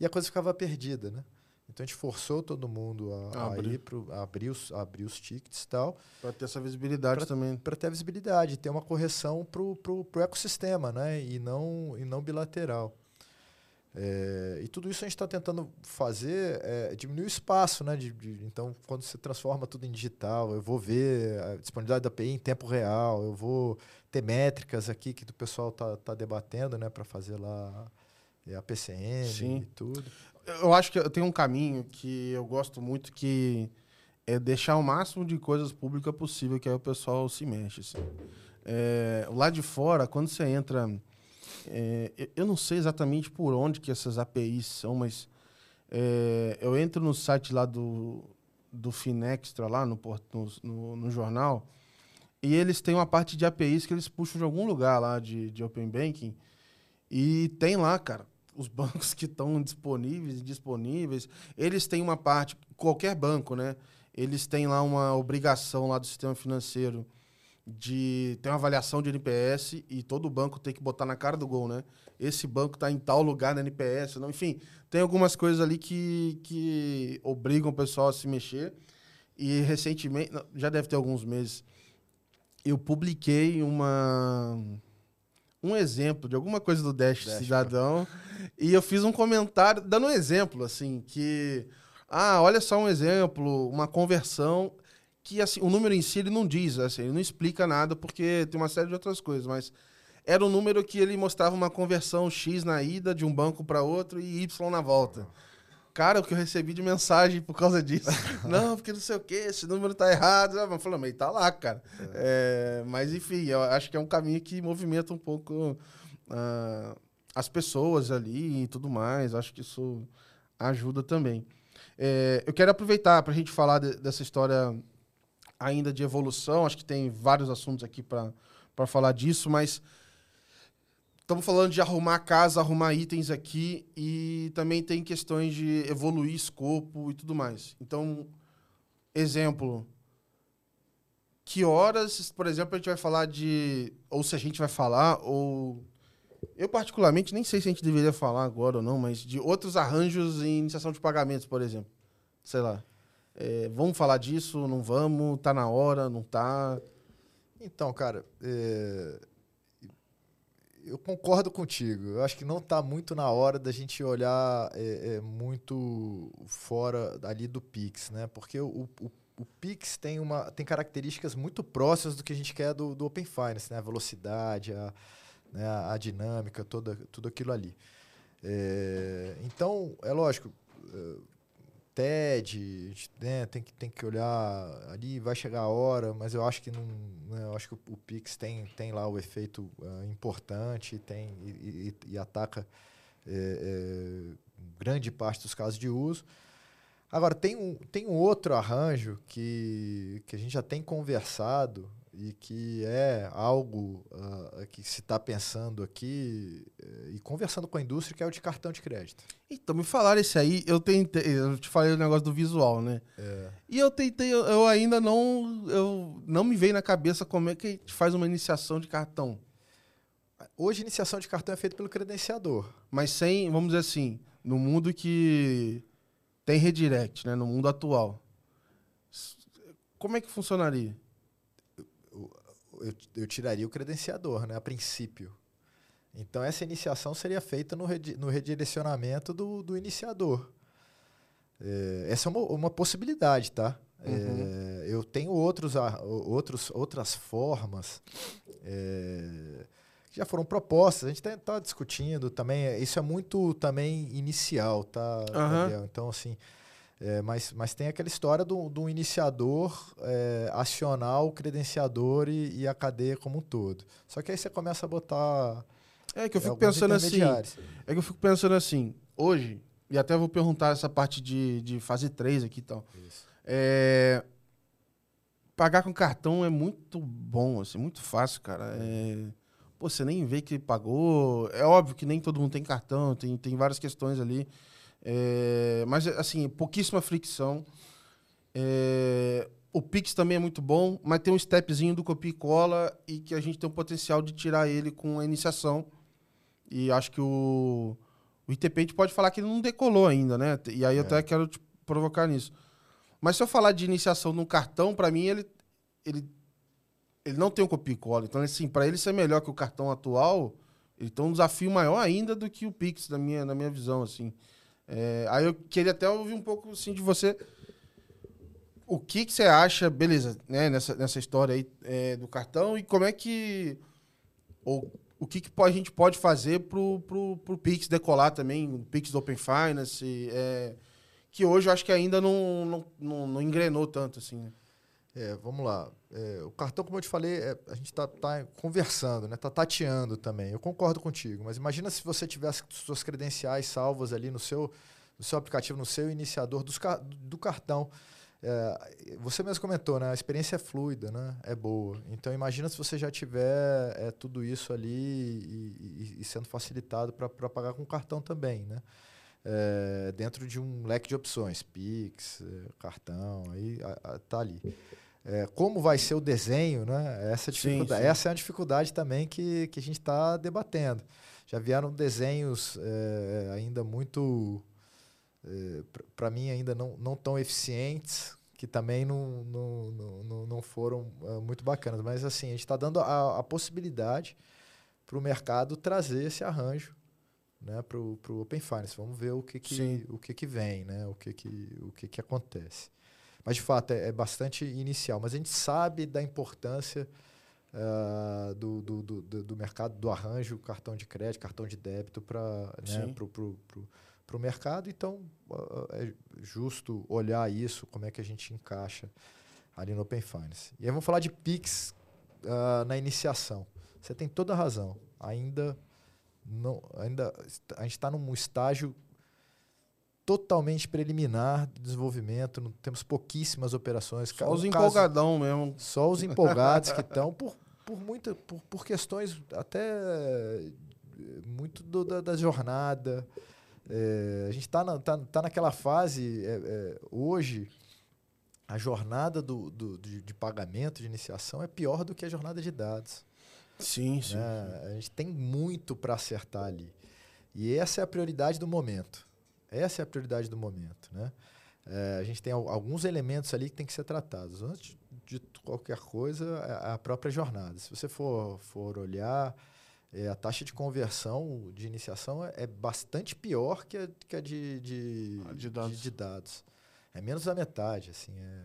A: E a coisa ficava perdida, né? Então a gente forçou todo mundo a, a ir pro, a abrir, os, a abrir os tickets e tal.
B: Para ter essa visibilidade pra, também.
A: Para ter a visibilidade, ter uma correção para o ecossistema, né? E não, e não bilateral. É, e tudo isso a gente está tentando fazer é, diminuir o espaço, né? De, de, então, quando você transforma tudo em digital, eu vou ver a disponibilidade da API em tempo real, eu vou ter métricas aqui que o pessoal está tá debatendo, né? Para fazer lá é, a PCM Sim. e tudo.
B: Eu acho que eu tenho um caminho que eu gosto muito que é deixar o máximo de coisas públicas possível, que aí o pessoal se mexe. Assim. É, lá de fora, quando você entra é, eu não sei exatamente por onde que essas APIs são, mas é, eu entro no site lá do, do Finextra, lá no, no, no, jornal, e eles têm uma parte de APIs que eles puxam de algum lugar lá de, de Open Banking, e tem lá, cara, os bancos que estão disponíveis e disponíveis, eles têm uma parte, qualquer banco, né? Eles têm lá uma obrigação lá do sistema financeiro de ter uma avaliação de NPS e todo banco tem que botar na cara do gol, né? Esse banco está em tal lugar na NPS, não, enfim, tem algumas coisas ali que, que obrigam o pessoal a se mexer. E recentemente, já deve ter alguns meses, eu publiquei uma um exemplo de alguma coisa do Dash, Dash Cidadão e eu fiz um comentário dando um exemplo assim que ah, olha só um exemplo, uma conversão que assim, o número em si ele não diz, assim, ele não explica nada porque tem uma série de outras coisas, mas era um número que ele mostrava uma conversão X na ida de um banco para outro e Y na volta. Cara, o que eu recebi de mensagem por causa disso. não, porque não sei o que, esse número tá errado. Eu falei, mas tá lá, cara. É. É, mas enfim, eu acho que é um caminho que movimenta um pouco uh, as pessoas ali e tudo mais. Acho que isso ajuda também. É, eu quero aproveitar para a gente falar de, dessa história ainda de evolução. Acho que tem vários assuntos aqui para falar disso, mas estamos falando de arrumar casa, arrumar itens aqui e também tem questões de evoluir escopo e tudo mais. Então, exemplo, que horas, por exemplo, a gente vai falar de. Ou se a gente vai falar, ou. Eu, particularmente, nem sei se a gente deveria falar agora ou não, mas de outros arranjos em iniciação de pagamentos, por exemplo. Sei lá. É, vamos falar disso? Não vamos? Tá na hora? Não tá?
A: Então, cara, é... eu concordo contigo. Eu acho que não está muito na hora da gente olhar é, é, muito fora ali do Pix, né? Porque o, o, o, Pix tem, uma, tem características muito próximas do que a gente quer do, do Open Finance, né? A velocidade, a, né? a dinâmica, toda, tudo aquilo ali. É, então, é lógico é, TED, né, tem, que, tem que olhar ali, vai chegar a hora, mas eu acho que não, né, eu acho que o, Pix tem, tem lá o efeito uh, importante tem, e, e, e ataca é, grande parte dos casos de uso. Agora, tem um, tem um outro arranjo que, que a gente já tem conversado e que é algo uh, que se está pensando aqui uh, e conversando com a indústria, que é o de cartão de crédito.
B: Então, me falaram esse aí, eu tentei, eu te falei o negócio do visual, né?
A: É.
B: E eu tentei, eu, eu, ainda não, eu não me veio na cabeça como é que a gente faz uma iniciação de cartão.
A: Hoje, a iniciação de cartão é feita pelo credenciador.
B: Mas sem, vamos dizer assim, no mundo que tem redirect, né? No mundo atual. Como é que funcionaria?
A: Eu, eu tiraria o credenciador, né, a princípio. Então, essa iniciação seria feita no, redi no redirecionamento do, do iniciador. É, essa é uma, uma possibilidade, tá? É, uhum. É, eu tenho outros, outros, outras formas é, que já foram propostas. A gente está discutindo também. Isso é muito também inicial, tá?
B: Uhum.
A: Então, assim, é, mas, mas tem aquela história do, do iniciador é, acionar o credenciador e, e, a cadeia como um todo. Só que aí você começa a botar.
B: É que eu fico pensando assim. É que eu fico pensando assim, hoje, e até vou perguntar essa parte de, de fase 3 aqui e tal. É, pagar com cartão é muito bom, assim, muito fácil, cara. É, pô, você nem vê que pagou. É óbvio que nem todo mundo tem cartão, tem, tem várias questões ali. É, mas, assim, pouquíssima fricção. É, o Pix também é muito bom, mas tem um stepzinho do copia e cola e que a gente tem o potencial de tirar ele com a iniciação. E acho que o, o ITP a gente pode falar que ele não decolou ainda, né? E aí eu é. até quero te provocar nisso. Mas se eu falar de iniciação no cartão, para mim ele, ele, ele não tem um copia e cola. Então, assim, para ele ser melhor que o cartão atual, ele tem um desafio maior ainda do que o Pix, na minha, na minha visão, assim. É, aí eu queria até ouvir um pouco assim, de você. O que, que você acha, beleza, né, nessa, nessa história aí é, do cartão e como é que. Ou, o que, que a gente pode fazer pro, pro, pro Pix decolar também, o Pix do Open Finance, é, que hoje eu acho que ainda não, não, não, não engrenou tanto assim. Né?
A: É, vamos lá. É, o cartão, como eu te falei, é, a gente está tá conversando, né? Tá tateando também. Eu concordo contigo, mas imagina se você tivesse suas credenciais salvas ali no seu, no seu aplicativo, no seu iniciador dos, do cartão. É, você mesmo comentou, né? A experiência é fluida, né? É boa. Então imagina se você já tiver é, tudo isso ali e, e, e sendo facilitado para pagar com cartão também, né? É, dentro de um leque de opções, Pix, é, cartão, aí tá ali é, como vai ser o desenho, né? Essa, dificuldade, sim, sim. essa é a dificuldade também que, que a gente está debatendo. Já vieram desenhos é, ainda muito, é, para mim, ainda não, não tão eficientes, que também não, não, não, não foram é, muito bacanas. Mas assim, a gente está dando a, a possibilidade para o mercado trazer esse arranjo né, para o Open Finance. Vamos ver o que, que, o que, que vem, né, o, que, que, o que, que acontece. Mas, de fato, é, é bastante inicial. Mas a gente sabe da importância uh, do, do, do, do, mercado, do arranjo, cartão de crédito, cartão de débito para né, o mercado. Então, uh, é justo olhar isso, como é que a gente encaixa ali no Open Finance. E aí vamos falar de PIX uh, na iniciação. Você tem toda a razão. Ainda não, ainda a gente está num estágio totalmente preliminar de desenvolvimento, não temos pouquíssimas operações.
B: Só os empolgadão mesmo.
A: Só os empolgados que estão por, por, muita, por, por questões até muito do, da, da, jornada. É, a gente está na, tá, tá naquela fase, é, é, hoje, a jornada do, do, de, de, pagamento, de iniciação, é pior do que a jornada de dados.
B: Sim, sim.
A: Né? A gente tem muito para acertar ali. E essa é a prioridade do momento. Essa é a prioridade do momento. Né? É, a gente tem alguns elementos ali que tem que ser tratados. Antes de qualquer coisa, é a própria jornada. Se você for, for olhar, é, a taxa de conversão de iniciação é, é bastante pior que a, que a de, de,
B: de, dados.
A: De, de, dados. É menos da metade, assim, é,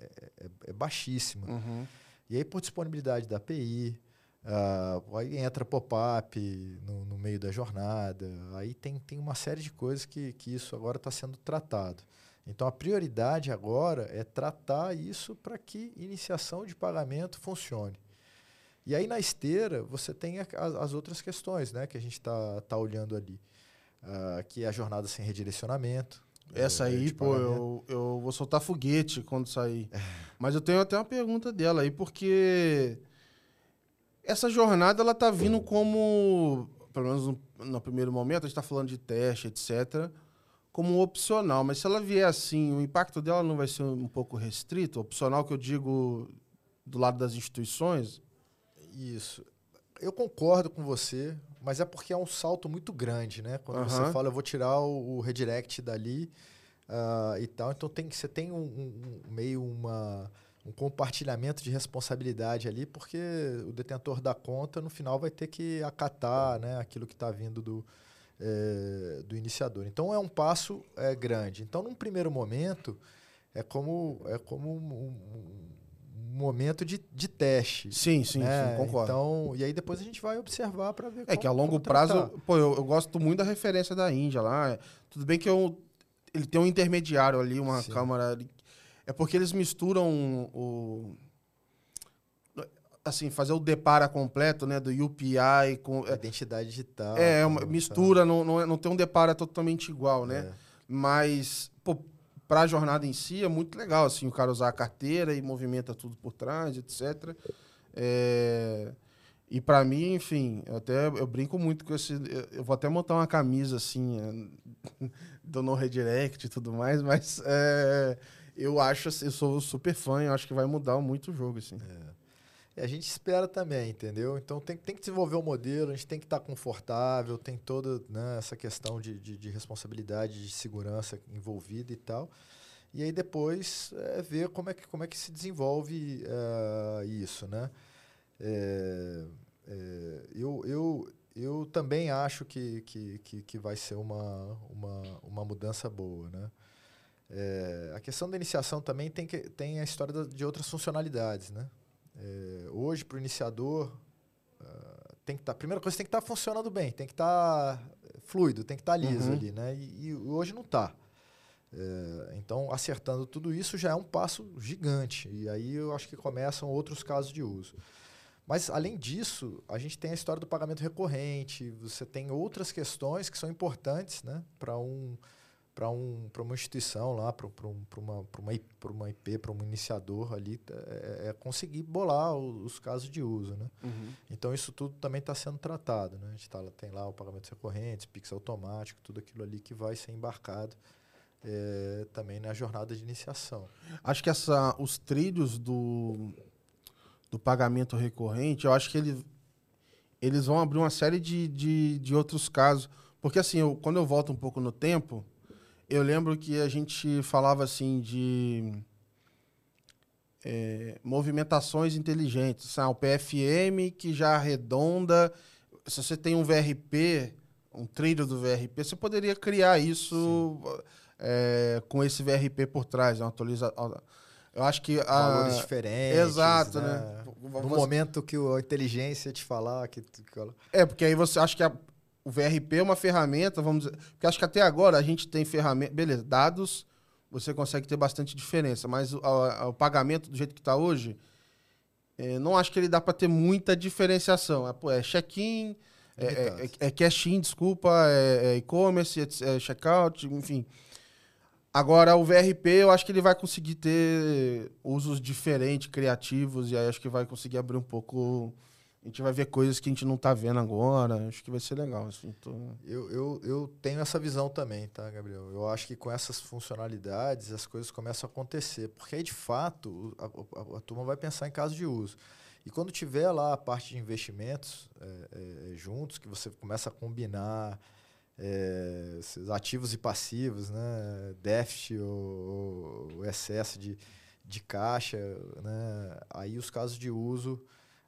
A: é, é, é baixíssima.
B: Uhum.
A: E aí, por disponibilidade da API, Uh, aí entra pop-up no, no, meio da jornada. Aí tem, tem uma série de coisas que, que isso agora está sendo tratado. Então a prioridade agora é tratar isso para que iniciação de pagamento funcione. E aí na esteira você tem a, a, as outras questões né, que a gente está tá olhando ali. Uh, que é a jornada sem redirecionamento.
B: Essa é, aí, pô, eu, eu vou soltar foguete quando sair. Mas eu tenho até uma pergunta dela aí, porque essa jornada ela tá vindo como, pelo menos no, no primeiro momento, a gente está falando de teste, etc., como opcional. Mas se ela vier assim, o impacto dela não vai ser um pouco restrito? Opcional que eu digo do lado das instituições?
A: Isso. Eu concordo com você, mas é porque é um salto muito grande, né? Quando uhum. você fala, eu vou tirar o, o redirect dali uh, e tal, então tem, você tem um, um, meio uma, um compartilhamento de responsabilidade ali, porque o detentor da conta, no final, vai ter que acatar né, aquilo que está vindo do, é, do iniciador. Então, é um passo é, grande. Então, num primeiro momento, é como, é como um, momento de, de teste.
B: Sim, sim, né? sim, concordo.
A: Então, e aí depois a gente vai observar para ver.
B: É como, que a longo prazo, pô, eu, eu, gosto muito da referência da Índia lá. Tudo bem que eu, ele tem um intermediário ali, uma sim. câmara. É porque eles misturam o assim, fazer o depara completo, né, do UPI com
A: é, identidade digital.
B: É, uma mistura, não, não, é, não tem um depara totalmente igual, né? É. Mas para a jornada em si é muito legal, assim, o cara usar a carteira e movimenta tudo por trás, etc. É... E para mim, enfim, eu até eu brinco muito com esse. Eu vou até montar uma camisa assim é, do No Redirect e tudo mais, mas é, eu acho, assim, eu sou super fã, eu acho que vai mudar muito o jogo, assim.
A: É. a gente espera também, entendeu? Então tem, tem que desenvolver o um modelo, a gente tem que estar tá confortável, tem toda né, essa questão de, de, de, responsabilidade, de segurança envolvida e tal. E aí depois é, ver como é que, como é que se desenvolve uh, isso, né? É, é, eu, eu, eu também acho que, que, que, que, vai ser uma, uma, uma mudança boa, né? É, a questão da iniciação também tem, que, tem a história de outras funcionalidades, né? É, hoje, para o iniciador, uh, tem que tá, a primeira coisa tem que estar tá funcionando bem, tem que estar tá fluido, tem que estar tá liso uhum. ali, né? E, e hoje não está. É, então, acertando tudo isso já é um passo gigante. E aí eu acho que começam outros casos de uso. Mas, além disso, a gente tem a história do pagamento recorrente, você tem outras questões que são importantes né, para um, para um, uma instituição lá, para um, uma, uma, uma IP, para um iniciador ali, é, é, conseguir bolar os, os, casos de uso. Né? Uhum. Então, isso tudo também está sendo tratado. Né? A gente tá, tem lá o pagamento recorrente, PIX automático, tudo aquilo ali que vai ser embarcado é, também na jornada de iniciação.
B: Acho que essa, os trilhos do, do pagamento recorrente, eu acho que ele, eles vão abrir uma série de, de, de outros casos. Porque, assim, eu, quando eu volto um pouco no tempo, eu lembro que a gente falava, assim, de é, movimentações inteligentes. Assim, o PFM que já arredonda. Se você tem um VRP, um trilho do VRP, você poderia criar isso é, com esse VRP por trás, uma atualização. Eu acho que. A...
A: Valores diferentes.
B: Exato, né? né?
A: No você... momento que a inteligência te falar. Que, que...
B: É, porque aí você acha que a, o VRP é uma ferramenta, vamos dizer. Porque acho que até agora a gente tem ferramenta. Beleza, dados, você consegue ter bastante diferença, mas o, a, o pagamento do jeito que está hoje, é, não acho que ele dá para ter muita diferenciação. É, é check-in, é, é, é cash-in, desculpa, é, é e-commerce, é, checkout, enfim. Agora, o VRP, eu acho que ele vai conseguir ter usos diferentes, criativos, e aí acho que vai conseguir abrir um pouco. A gente vai ver coisas que a gente não está vendo agora. Acho que vai ser legal. Assim, tô...
A: eu, eu, eu tenho essa visão também, tá, Gabriel? Eu acho que com essas funcionalidades as coisas começam a acontecer. Porque aí, de fato, a, a, a turma vai pensar em caso de uso. E quando tiver lá a parte de investimentos é, é, juntos, que você começa a combinar é, ativos e passivos, né? déficit ou, ou excesso de, de caixa, né? aí os casos de uso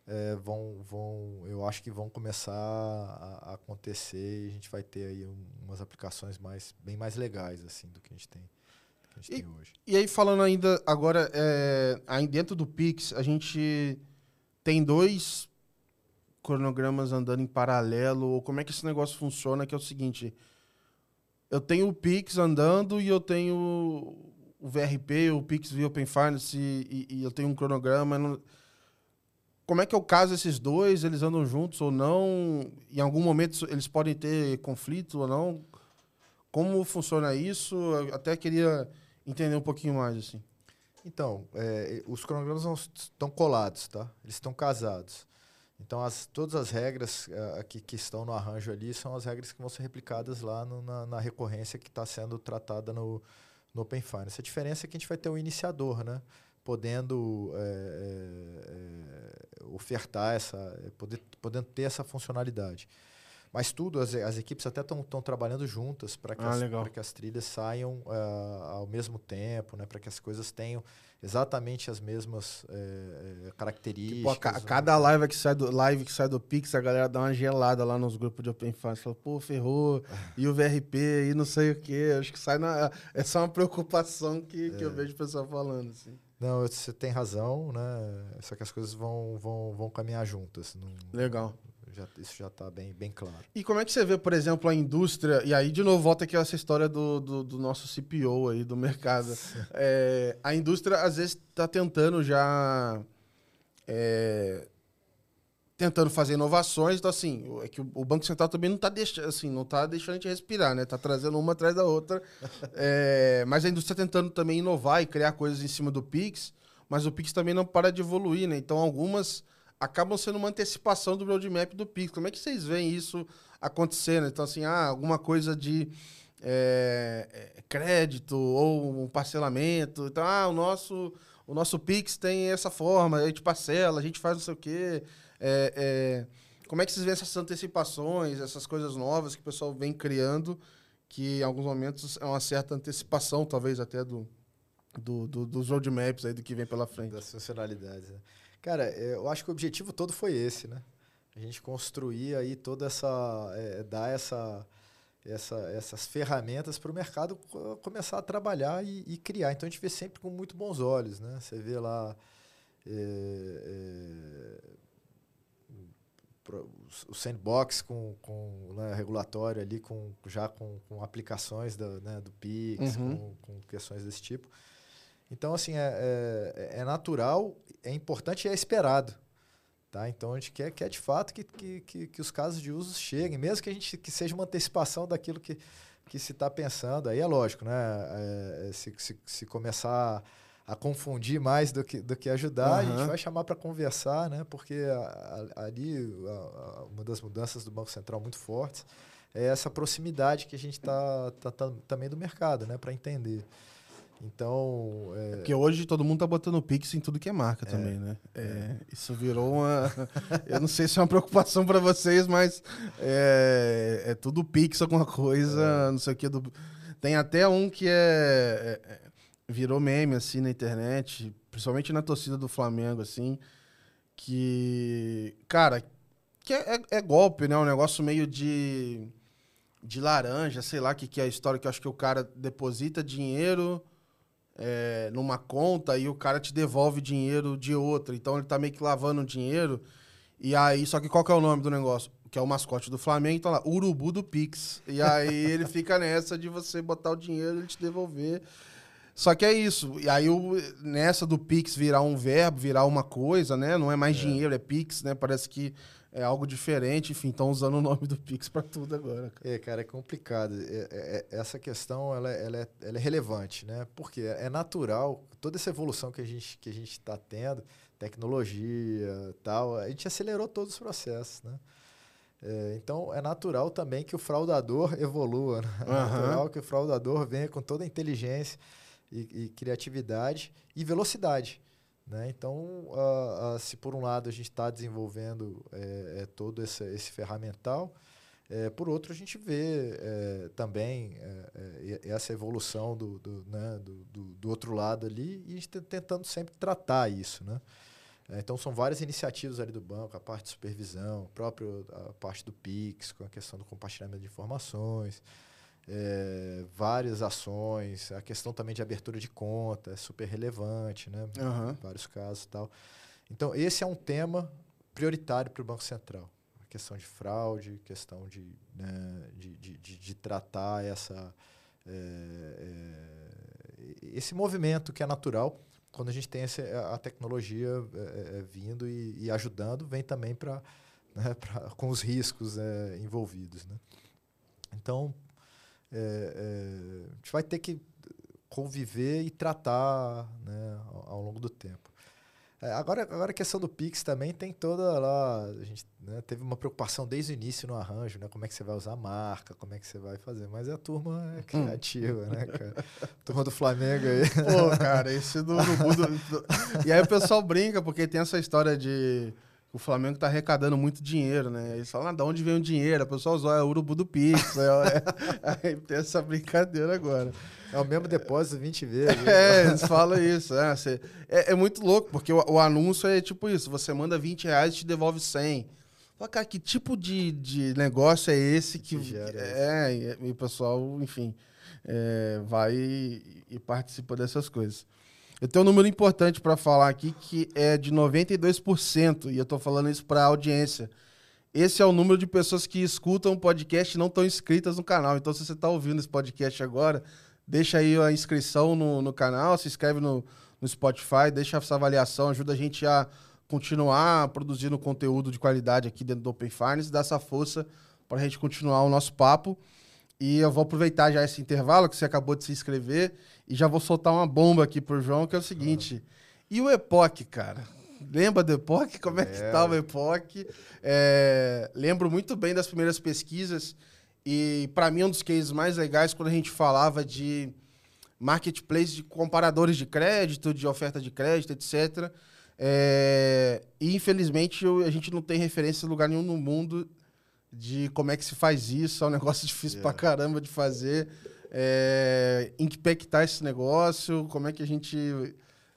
A: é, vão, vão, eu acho que vão começar a, a, acontecer e a gente vai ter aí um, umas aplicações mais, bem mais legais assim do que a gente tem, a gente
B: e,
A: tem hoje.
B: E aí falando ainda agora, é, aí dentro do Pix, a gente tem dois cronogramas andando em paralelo? Ou como é que esse negócio funciona? Que é o seguinte: eu tenho o Pix andando e eu tenho o VRP, o Pix via Open Finance e, e eu tenho um cronograma. Não... como é que é o caso desses dois? Eles andam juntos ou não? Em algum momento eles podem ter conflito ou não? Como funciona isso? Eu até queria entender um pouquinho mais, assim.
A: Então, é, os cronogramas estão colados, tá? Eles estão casados. Então, as, todas as regras uh, que, que, estão no arranjo ali são as regras que vão ser replicadas lá no, na, na, recorrência que está sendo tratada no, no Open Finance. A diferença é que a gente vai ter um iniciador, né? Podendo é, é, ofertar essa, poder, podendo ter essa funcionalidade. Mas tudo, as, as equipes até estão trabalhando juntas para que, ah, que, as trilhas saiam uh, ao mesmo tempo, né? para que as coisas tenham exatamente as mesmas é, características. Tipo, a,
B: ca né? cada live que, sai do, live que sai do Pix, a galera dá uma gelada lá nos grupos de Open Finance. Fala, pô, ferrou, e o VRP, e não sei o quê. Acho que sai na. É só uma preocupação que, é. que eu é. vejo o pessoal falando. Assim.
A: Não, você tem razão, né? Só que as coisas vão, vão, vão caminhar juntas. Não,
B: Legal.
A: Já, isso já está bem, bem claro.
B: E como é que você vê, por exemplo, a indústria? E aí, de novo, volta aqui essa história do, do, do nosso CPO aí, do mercado. É, a indústria, às vezes, está tentando já. É, tentando fazer inovações, então assim, é que o Banco Central também não está deixando, assim, não tá deixando a gente respirar, né? Tá trazendo uma atrás da outra. é, mas a indústria está tentando também inovar e criar coisas em cima do Pix, mas o Pix também não para de evoluir, né? Então algumas acabam sendo uma antecipação do roadmap do Pix. Como é que vocês veem isso acontecendo? Então, assim, ah, alguma coisa de é, crédito ou um parcelamento. Então, ah, o nosso, o nosso Pix tem essa forma, a gente parcela, a gente faz não sei o quê. É, é, como é que vocês veem essas antecipações, essas coisas novas que o pessoal vem criando, que em alguns momentos é uma certa antecipação, talvez até do, do, do dos roadmaps aí do que vem pela frente.
A: Das funcionalidades, né? Cara, é, eu acho que o objetivo todo foi esse, né? A gente construir aí toda essa. É, dar essa, essa, essas ferramentas para o mercado começar a trabalhar e, e, criar. Então a gente vê sempre com muito bons olhos, né? Você vê lá. É, é, o sandbox com, com né, regulatório ali, com, já com, com aplicações da, né, do PIX, uhum. com, com questões desse tipo. Então, assim, é, é, é, natural, é importante e é esperado. Tá? Então, a gente quer, quer de fato que, que, que, que os casos de uso cheguem, mesmo que a gente que seja uma antecipação daquilo que, que se está pensando. Aí é lógico, né? É, se, se, se, começar a confundir mais do que, do que ajudar, uhum. a gente vai chamar para conversar, né? Porque a, a, ali a, uma das mudanças do Banco Central muito fortes é essa proximidade que a gente está tá, tá, também do mercado, né? Para entender. Então.
B: É... Porque hoje todo mundo tá botando Pix em tudo que é marca é, também, né? É, é. isso virou uma. eu não sei se é uma preocupação para vocês, mas é, é tudo Pix, alguma coisa, é. não sei o que. Do... Tem até um que é, é, virou meme assim na internet, principalmente na torcida do Flamengo, assim, que. Cara, que é, é golpe, né? Um negócio meio de. De laranja, sei lá o que, que é a história, que eu acho que o cara deposita dinheiro é, numa conta e o cara te devolve dinheiro de outra. Então ele tá meio que lavando dinheiro. E aí, só que qual que é o nome do negócio? Que é o mascote do Flamengo, então lá, Urubu do Pix. E aí ele fica nessa de você botar o dinheiro e ele te devolver. Só que é isso. E aí, o, nessa do Pix virar um verbo, virar uma coisa, né? Não é mais é. dinheiro, é Pix, né? Parece que é algo diferente, enfim, estão usando o nome do Pix para tudo agora.
A: Cara. É, cara, é complicado. É, é, é essa questão ela, ela, é, ela é relevante, né? Porque é natural, toda essa evolução que a gente que a gente está tendo, tecnologia, tal, a gente acelerou todos os processos, né? É, então é natural também que o fraudador evolua, né? é uhum. natural que o fraudador venha com toda a inteligência e, e criatividade e velocidade. Né? Então, se por um lado a gente está desenvolvendo é, é, todo esse, esse ferramental, é, por outro a gente vê também essa evolução do, do, né, do, do, do, outro lado ali e a gente tá tentando sempre tratar isso. Né? Então, são várias iniciativas ali do banco, a parte de supervisão, a própria a parte do PIX, com a questão do compartilhamento de informações, é, várias ações, a questão também de abertura de conta é super relevante, né? Uhum. Vários casos e tal. Então, esse é um tema prioritário para o Banco Central. A questão de fraude, questão de, né, de, de, de, de, tratar essa, é, é, esse movimento que é natural quando a gente tem esse, a tecnologia é, é, vindo e, e, ajudando, vem também para né, com os riscos é, envolvidos. Né? Então, é, a gente vai ter que conviver e tratar né, ao, ao longo do tempo. É, agora, agora a questão do Pix também tem toda lá. A gente né, teve uma preocupação desde o início no arranjo, né? Como é que você vai usar a marca, como é que você vai fazer. Mas a turma é hum. criativa, né, cara? turma do Flamengo aí.
B: Pô, cara, esse do Urubu. Do, do... E aí o pessoal brinca, porque tem essa história de. O Flamengo tá arrecadando muito dinheiro, né? Eles falam, ah, de onde vem o dinheiro? O pessoal usou, é o urubu do Pix. Né? aí tem essa brincadeira agora.
A: É o mesmo depósito 20 vezes.
B: é, eles falam isso. É, você, é, é, muito louco, porque o, o, anúncio é tipo isso: você manda 20 reais e te devolve 100. Fala, cara, que tipo de, de negócio é esse que. que é, e, e, o pessoal, enfim, é, vai e, e participa dessas coisas. Eu tenho um número importante para falar aqui que é de 92%, e eu estou falando isso para a audiência. Esse é o número de pessoas que escutam o podcast e não estão inscritas no canal. Então, se você está ouvindo esse podcast agora, Deixa aí a inscrição no, no canal, se inscreve no, no Spotify, deixa essa avaliação, ajuda a gente a continuar produzindo conteúdo de qualidade aqui dentro do Open Finance, dá essa força para a gente continuar o nosso papo. E eu vou aproveitar já esse intervalo que você acabou de se inscrever e já vou soltar uma bomba aqui pro João, que é o seguinte. E o Epoch, cara? Lembra do Epoch? Como é, é que tá o Epoch? É, lembro muito bem das primeiras pesquisas e para mim, um dos cases mais legais quando a gente falava de marketplace de comparadores de crédito, de oferta de crédito, etc. É, e infelizmente a gente não tem referência em lugar nenhum no mundo de como é que se faz isso. É um negócio difícil yeah. pra caramba de fazer. É, que tá esse negócio, como é que a gente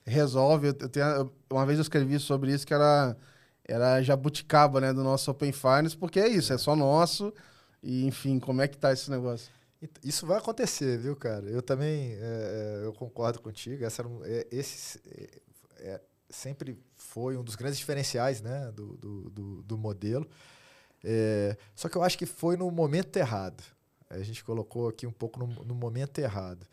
B: resolve. Eu tenho, uma vez eu escrevi sobre isso que era, era jabuticaba né, do nosso Open Finance, porque é isso, é só nosso. E, enfim, como é que tá esse negócio?
A: Isso vai acontecer, viu, cara? Eu também é, é eu concordo contigo. Essa é, esse é, sempre foi um dos grandes diferenciais né, do, do, do, do modelo. É, só que eu acho que foi no momento errado. A gente colocou aqui um pouco no, no momento errado.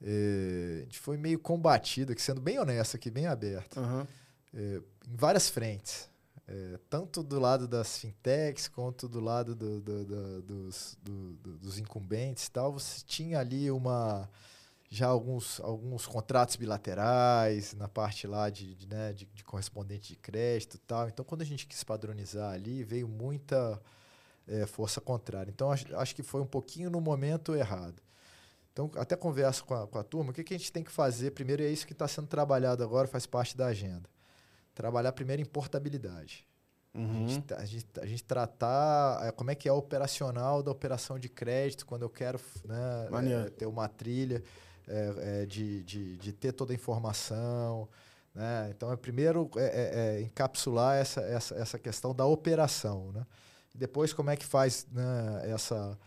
A: É, a gente foi meio combatido, aqui, sendo bem honesto aqui, bem aberto, uhum. em várias frentes. É, tanto do lado das fintechs quanto do lado do, do, do, dos, dos incumbentes tal, você tinha ali uma já alguns, alguns contratos bilaterais na parte lá de, de, né, de, de correspondente de crédito tal. Então, quando a gente quis padronizar ali, veio muita é, força contrária. Então, acho, acho que foi um pouquinho no momento errado. Então, até converso com a, com a turma, o que, que a gente tem que fazer? Primeiro, é isso que está sendo trabalhado agora, faz parte da agenda trabalhar primeiro em portabilidade. Uhum. A, gente, a, gente, a, gente, tratar é, como é que é operacional da operação de crédito quando eu quero né, é, ter uma trilha é, é, de, de, de, ter toda a informação. Né? Então, é primeiro é, é, é, encapsular essa, essa, essa questão da operação. Né? Depois, como é que faz né, essa,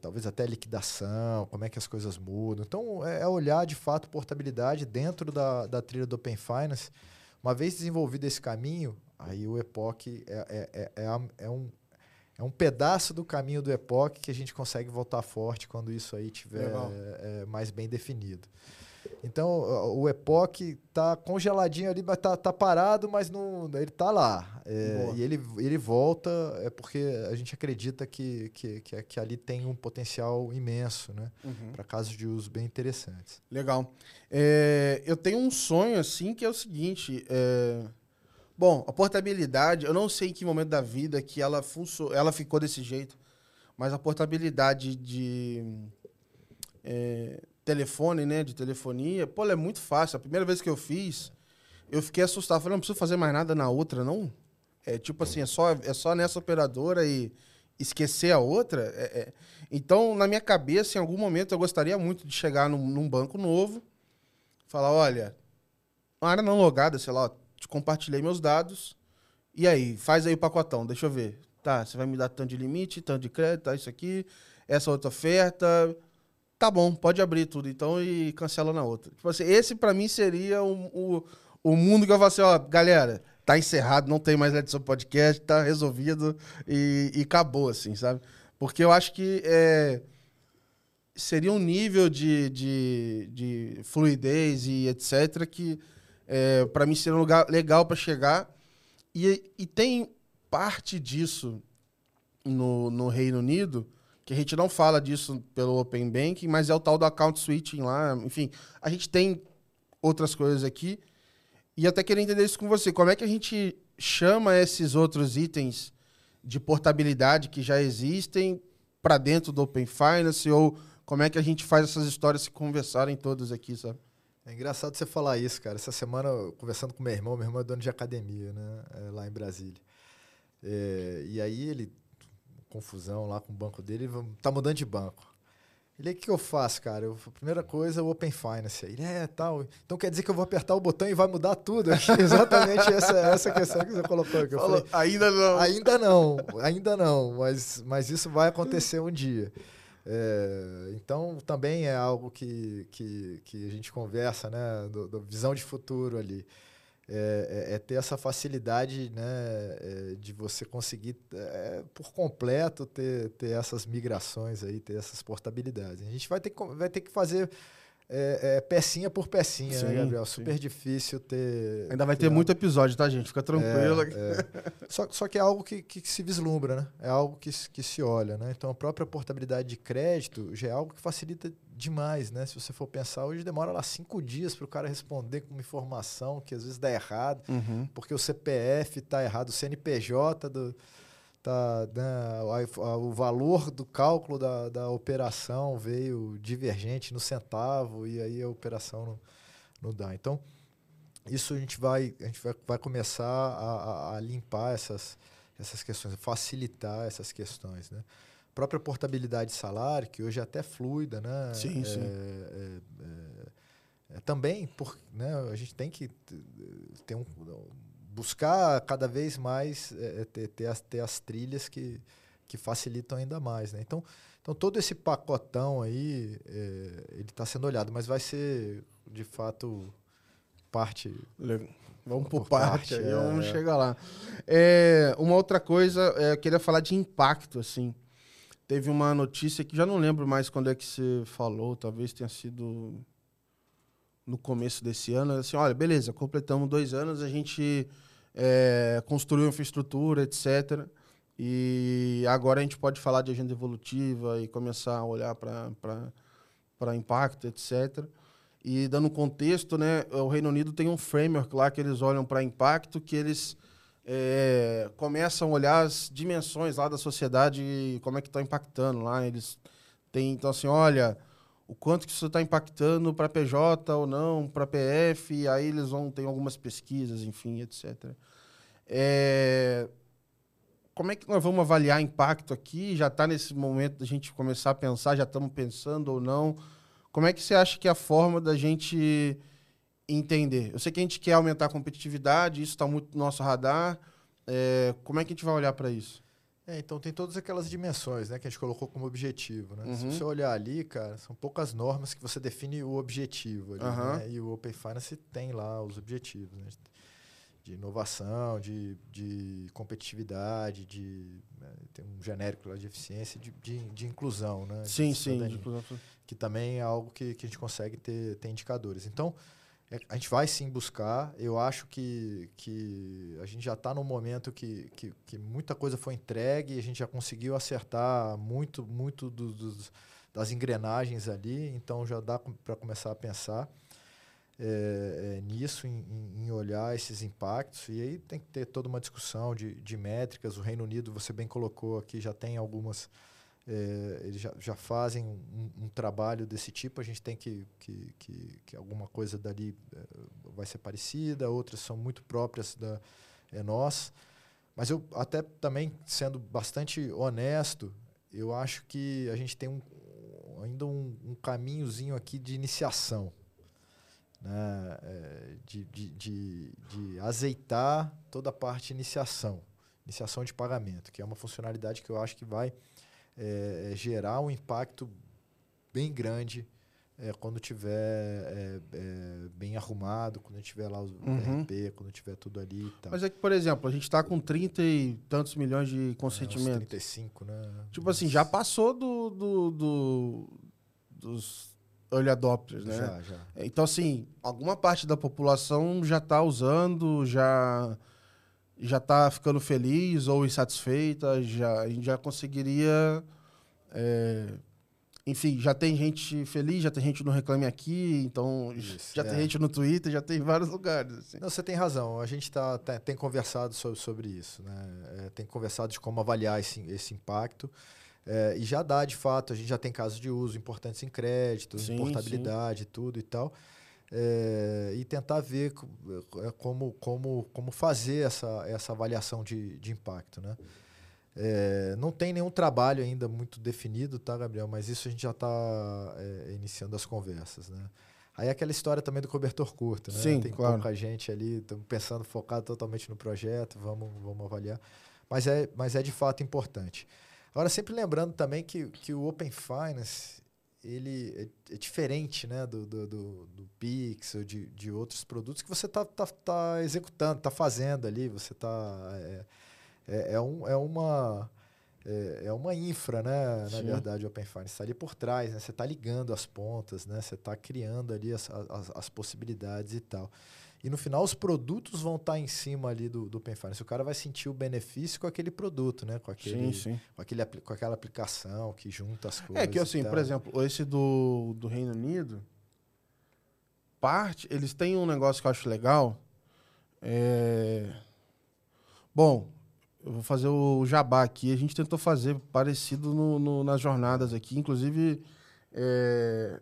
A: talvez até liquidação, como é que as coisas mudam. Então, é, olhar de fato portabilidade dentro da, da trilha do Open Finance uma vez desenvolvido esse caminho, aí o EPOC é, é, é, é, é, um, é um pedaço do caminho do EPOC que a gente consegue voltar forte quando isso aí tiver é, mais bem definido. Então, o EPOC tá congeladinho ali, tá, tá parado, mas não, ele tá lá. É, e ele, ele volta é porque a gente acredita que, que, que, que ali tem um potencial imenso, né? Uhum. Para casos de uso bem interessantes.
B: Legal. É, eu tenho um sonho, assim, que é o seguinte... É... Bom, a portabilidade, eu não sei em que momento da vida que ela, funcionou, ela ficou desse jeito, mas a portabilidade de... É, telefone, né, de telefonia, pô, é muito fácil. A primeira vez que eu fiz, eu fiquei assustado. Falei, não preciso fazer mais nada na outra, não? É tipo assim, é só, é só nessa operadora e esquecer a outra. É, é. Então, na minha cabeça, em algum momento, eu gostaria muito de chegar num, num banco novo, falar, olha, uma área não logada, sei lá, te compartilhei meus dados, e aí, faz aí o pacotão, deixa eu ver. Tá, você vai me dar tanto de limite, tanto de crédito, tá, isso aqui, essa outra oferta, tá bom, pode abrir tudo então e cancela na outra. Tipo assim, esse para mim seria o, o, o, mundo que eu falo assim, ó, galera, tá encerrado, não tem mais edição podcast, tá resolvido e, e acabou, assim, sabe? Porque eu acho que é, seria um nível de, de, de fluidez e etc. que É, para mim seria um lugar legal para chegar. E, e tem parte disso no, no Reino Unido, que a gente não fala disso pelo Open Banking, mas é o tal do account switching lá. Enfim, a gente tem outras coisas aqui. E até queria entender isso com você. Como é que a gente chama esses outros itens de portabilidade que já existem para dentro do Open Finance? Ou como é que a gente faz essas histórias se conversarem todas aqui, sabe?
A: É engraçado você falar isso, cara. Essa semana, conversando com meu irmão, meu irmão é dono de academia, né? É, lá em Brasília. É, e aí ele, confusão lá com o banco dele, tá mudando de banco. Ele, o que eu faço, cara? Eu, a primeira coisa, o Open Finance. Ele, é, tal. Então quer dizer que eu vou apertar o botão e vai mudar tudo? Exatamente essa, essa questão que você colocou aqui.
B: Falou, falei, ainda não.
A: Ainda não, ainda não, mas, mas isso vai acontecer um dia. É, então, também é algo que, que, que a gente conversa, né, do, do visão de futuro ali é, é, é, ter essa facilidade né, é, de você conseguir é, por completo ter, ter essas migrações aí, ter essas portabilidades. A gente vai ter, vai ter que fazer pecinha por pecinha, né, sim, né, Gabriel? Super sim. difícil ter.
B: Ainda vai ter algo... muito episódio, tá, gente? Fica tranquilo.
A: Só, só que é algo que, que, se vislumbra, né? É algo que, que se olha, né? Então a própria portabilidade de crédito já é algo que facilita demais, né? Se você for pensar, hoje demora lá cinco dias para o cara responder com uma informação que às vezes dá errado, uhum. porque o CPF está errado, o CNPJ do tá, né, o valor do cálculo da, da operação veio divergente no centavo e aí a operação não, não dá. Então, isso a gente vai, a gente vai, vai começar a, a, limpar essas, essas questões, facilitar essas questões. Né? Própria portabilidade de salário, que hoje é até fluida, né?
B: Sim,
A: é,
B: sim.
A: É, é, é, também, por, né, a gente tem que ter um buscar cada vez mais é, é, ter, ter, as, ter as trilhas que, que facilitam ainda mais. Né? Então, então, todo esse pacotão aí, ele está sendo olhado, mas vai ser, de fato, parte...
B: Vamos por, por parte, parte é, vamos chegar lá. É, uma outra coisa, é, eu queria falar de impacto, assim. Teve uma notícia que já não lembro mais quando é que você falou, talvez tenha sido no começo desse ano, assim, olha, beleza, completamos dois anos, a gente é, construiu infraestrutura, etc. E agora a gente pode falar de agenda evolutiva e começar a olhar para impacto, etc. E dando contexto, né, o Reino Unido tem um framework lá que eles olham para impacto, que eles é, começam a olhar as dimensões lá da sociedade como é que está impactando lá. Eles têm, então assim, olha, o quanto que isso está impactando para PJ ou não, para PF, aí eles vão ter algumas pesquisas, enfim, etc. É... Como é que nós vamos avaliar impacto aqui? Já está nesse momento da gente começar a pensar, já estamos pensando ou não? Como é que você acha que é a forma da gente entender? Eu sei que a gente quer aumentar a competitividade, isso está muito no nosso radar. É... Como é que a gente vai olhar para isso?
A: É, então tem todas aquelas dimensões né, que a gente colocou como objetivo. Né? Uhum. Se você olhar ali, cara, são poucas normas que você define o objetivo. Ali, uhum. né? E o Open Finance tem lá os objetivos. Né? De inovação, de, de competitividade, de. Né, tem um genérico lá de eficiência, de, de, de inclusão. Né?
B: Sim, sim.
A: Que também é algo que, que a gente consegue ter, ter indicadores. Então, a gente vai sim buscar. Eu acho que, que a gente já está num momento que, que, que, muita coisa foi entregue a gente já conseguiu acertar muito, muito do, dos, das engrenagens ali. Então já dá para começar a pensar é, é, nisso, em, em, olhar esses impactos. E aí tem que ter toda uma discussão de, de métricas. O Reino Unido, você bem colocou aqui, já tem algumas é, eles já, já fazem um, um, trabalho desse tipo, a gente tem que, que, que, que alguma coisa dali é, vai ser parecida, outras são muito próprias da é, nós. Mas eu até também, sendo bastante honesto, eu acho que a gente tem um, ainda um, um caminhozinho aqui de iniciação. Né? É, de, de, de, de azeitar toda a parte de iniciação, iniciação de pagamento, que é uma funcionalidade que eu acho que vai é, é, gerar um impacto bem grande é, quando tiver é, é, bem arrumado, quando tiver lá o uhum. RP, quando tiver tudo ali e tal.
B: Mas é que, por exemplo, a gente está com 30 e tantos milhões de consentimento. É,
A: 35, né?
B: Tipo assim, já passou do, do, do dos early adopters, né?
A: Já, já.
B: Então, assim, alguma parte da população já está usando, já já está ficando feliz ou insatisfeita, já, a gente já conseguiria. é, enfim, já tem gente feliz, já tem gente no Reclame Aqui, então
A: Isso,
B: já
A: é.
B: tem gente no Twitter, já tem em vários lugares. assim.
A: Não, você tem razão. A gente tá, tá- tem conversado sobre, sobre isso, né? É, tem conversado de como avaliar esse, esse impacto. É, e já dá, de fato, a gente já tem casos de uso importantes em crédito,
B: Sim,
A: em portabilidade, tudo e tal. É, e tentar ver é, como, como, como fazer essa, essa avaliação de, de impacto, né? É, não tem nenhum trabalho ainda muito definido, tá, Gabriel? Mas isso a gente já está iniciando as conversas, né? Aí é aquela história também do cobertor curto, né?
B: Sim,
A: tem
B: claro.
A: pouca gente ali, estamos pensando focado totalmente no projeto, vamos, vamos avaliar. Mas é, mas é de fato importante. Agora, sempre lembrando também que, que o Open Finance ele é, é diferente né, do, do, do, do Pix ou de, de outros produtos que você está tá, tá executando, está fazendo ali, você está. É, é, é, um, é uma. É, é uma infra, né? Na
B: Sim.
A: verdade, o Open Finance está ali por trás, né? Você está ligando as pontas, né? Você está criando ali as, as, as possibilidades e tal. E no final os produtos vão estar em cima ali do, do Open Finance. O cara vai sentir o benefício com aquele produto, né? Com, aquele,
B: Sim, sim.
A: Com, aquele, com aquela aplicação que junta as coisas.
B: É que assim, por exemplo, esse do, do Reino Unido, parte, eles têm um negócio que eu acho legal. É... Bom, eu vou fazer o jabá aqui. A gente tentou fazer parecido no, no- nas jornadas aqui. Inclusive, é,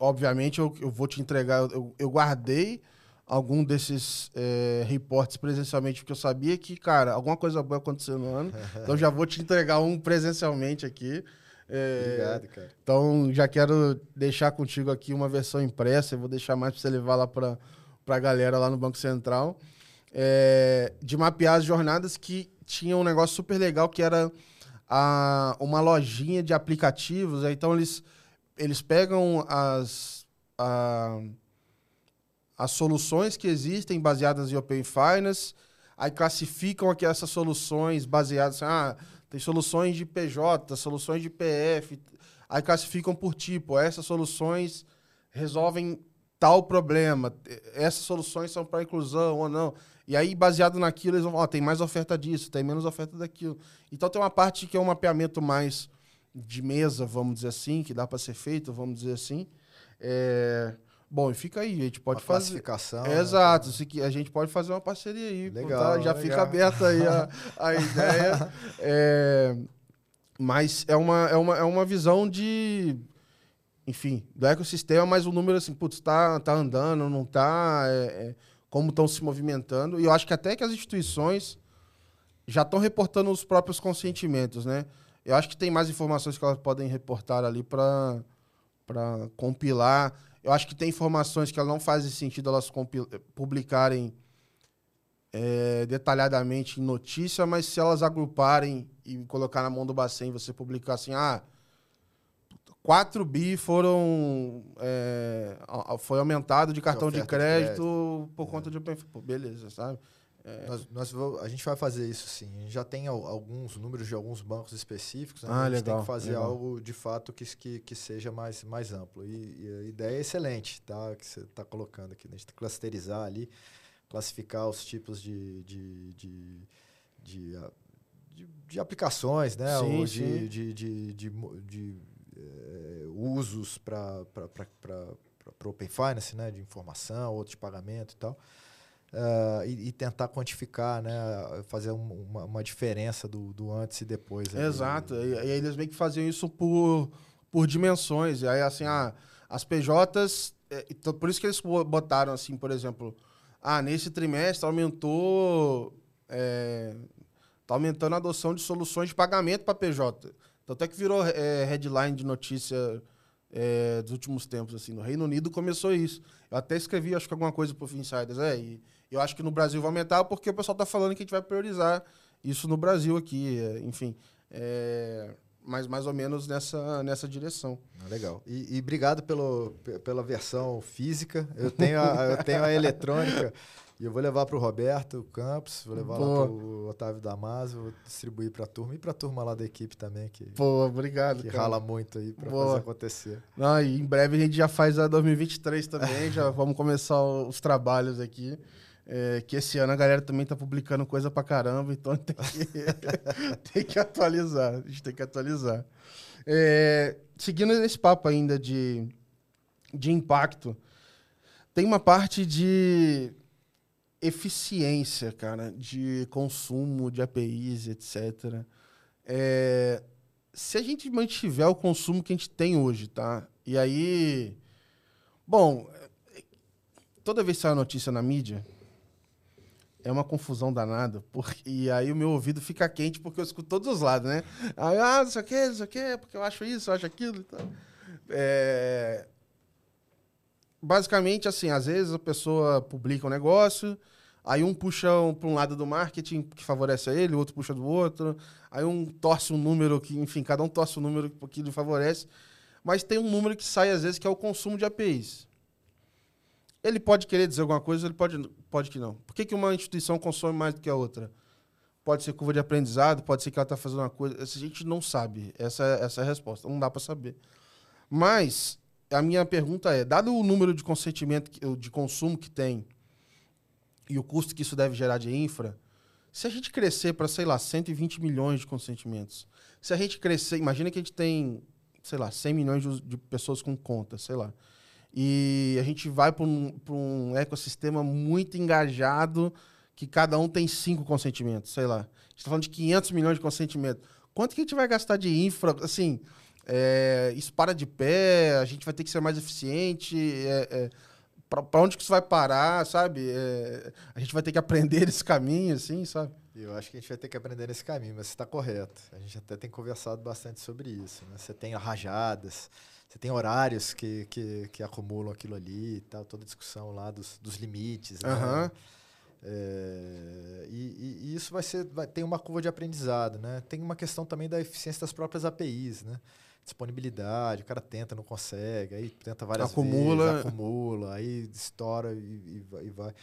B: obviamente, eu, eu vou te entregar. Eu, eu guardei algum desses é, reportes presencialmente, porque eu sabia que, cara, alguma coisa boa aconteceu no ano. então, já vou te entregar um presencialmente aqui. É,
A: Obrigado, cara.
B: então, já quero deixar contigo aqui uma versão impressa. Eu vou deixar mais para você levar lá para a galera lá no Banco Central. é, de mapear as jornadas que tinha um negócio super legal que era a, uma lojinha de aplicativos. né? Então, eles, eles pegam as, a- as soluções que existem baseadas em Open Finance, aí classificam aqui essas soluções baseadas... Ah, tem soluções de PJ, soluções de PF, aí classificam por tipo. Essas soluções resolvem tal problema. Essas soluções são para inclusão ou não. E aí, baseado naquilo, eles vão ó, tem mais oferta disso, tem menos oferta daquilo. Então tem uma parte que é um mapeamento mais de mesa, vamos dizer assim, que dá para ser feito, vamos dizer assim. É, Bom, e fica aí, a gente pode
A: Uma
B: fazer.
A: classificação.
B: É,
A: né,
B: Exato, a gente pode fazer uma parceria aí. pô,
A: Legal,
B: tá? Já
A: legal.
B: fica aberta aí a, a ideia. É, mas é uma, é, uma, é uma visão de. Enfim, do ecossistema, mas o número assim, putz, tá, tá andando, não tá. é, é, como estão se movimentando. E eu acho que até que as instituições já estão reportando os próprios consentimentos, né? Eu acho que tem mais informações que elas podem reportar ali para compilar. Eu acho que tem informações que elas não fazem sentido elas publicarem é, detalhadamente em notícia, mas se elas agruparem e colocar na mão do Bacen, você publicar assim, ah, 4 bi foram é, foi aumentado de cartão de
A: oferta de
B: crédito, por conta de Open Pô, beleza, sabe?
A: Nós, nós vo- a gente vai fazer isso sim. A gente já tem al- alguns números de alguns bancos específicos. Né?
B: Ah,
A: a gente tem
B: legal,
A: que fazer
B: legal.
A: algo de fato que, que, que seja mais, mais amplo. E, e a ideia é excelente, tá? Que você está colocando aqui. né? A gente clusterizar ali, classificar os tipos de, de, de, de, de- de aplicações, né?
B: Sim,
A: Ou
B: sim.
A: de, de, de, de, de, eh, usos para o Open Finance, né? De informação, outros de pagamento e tal. Ah, e, e tentar quantificar, né? Fazer um- uma, uma diferença do, do antes e depois. ali.
B: Exato. E, e eles meio que faziam isso por, por dimensões. E aí, assim, ah, as PJs. é, então, por isso que eles bo- botaram, assim, por exemplo, ah, nesse trimestre aumentou. É, tá aumentando a adoção de soluções de pagamento para PJ. Tanto é que virou é, headline de notícia é, dos últimos tempos, assim. No Reino Unido começou isso. Eu até escrevi, acho que alguma coisa pro Insiders. É, e eu acho que no Brasil vai aumentar porque o pessoal tá falando que a gente vai priorizar isso no Brasil aqui, é, enfim. É, mas mais ou menos nessa, nessa direção.
A: Ah, Legal. E, e obrigado pelo, pe- pela versão física. Eu tenho a, eu tenho a eletrônica. E eu vou levar para o Roberto Campos, vou levar lá para o Otávio Damasio, vou distribuir para a turma e para a turma lá da equipe também, que,
B: Pô, obrigado,
A: que
B: cara.
A: rala muito aí para fazer acontecer.
B: Não, e em breve a gente já faz a 2023 também, já vamos começar os trabalhos aqui. É, que esse ano a galera também tá publicando coisa pra caramba, então tem que, tem que atualizar. A gente tem que atualizar. É, seguindo esse papo ainda de, de impacto, tem uma parte de eficiência, cara, de consumo de APIs, etc. É, se a gente mantiver o consumo que a gente tem hoje, tá? E aí. Bom, toda vez que sai uma notícia na mídia, é uma confusão danada. Porque, e aí o meu ouvido fica quente porque eu escuto todos os lados, né? Aí, ah, não sei o quê, não sei o porque eu acho isso, eu acho aquilo e tal. É, basicamente, assim, às vezes a pessoa publica um negócio, aí um puxa um, para um lado do marketing que favorece a ele, o outro puxa do outro, aí um torce um número que, enfim, cada um torce um número que lhe favorece, mas tem um número que sai às vezes que é o consumo de APIs. Ele pode querer dizer alguma coisa, ele pode, pode que não. Por que, que uma instituição consome mais do que a outra? Pode ser curva de aprendizado, pode ser que ela está fazendo uma coisa. A gente não sabe. Essa, essa é a resposta. Não dá para saber. Mas a minha pergunta é: dado o número de consentimento, de consumo que tem e o custo que isso deve gerar de infra, se a gente crescer para, sei lá, 120 milhões de consentimentos, se a gente crescer, imagina que a gente tem, sei lá, 100 milhões de, de pessoas com conta, sei lá, e a gente vai para um, um ecossistema muito engajado, que cada um tem cinco consentimentos, sei lá. A gente está falando de 500 milhões de consentimentos. Quanto que a gente vai gastar de infra, assim, é, isso para de pé, a gente vai ter que ser mais eficiente, é, é, para onde que isso vai parar, sabe? É, a gente vai ter que aprender esse caminho, assim, sabe?
A: Eu acho que a gente vai ter que aprender nesse caminho, mas você está correto. A gente até tem conversado bastante sobre isso. Né? Você tem rajadas, você tem horários que, que, que acumulam aquilo ali e tal, toda a discussão lá dos, dos limites. né? É, e, e- e isso vai ser, vai, tem uma curva de aprendizado, né? Tem uma questão também da eficiência das próprias APIs, né? Disponibilidade, o cara tenta, não consegue, aí tenta várias
B: Acumula.
A: vezes, acumula, aí estoura e, e vai- e vai.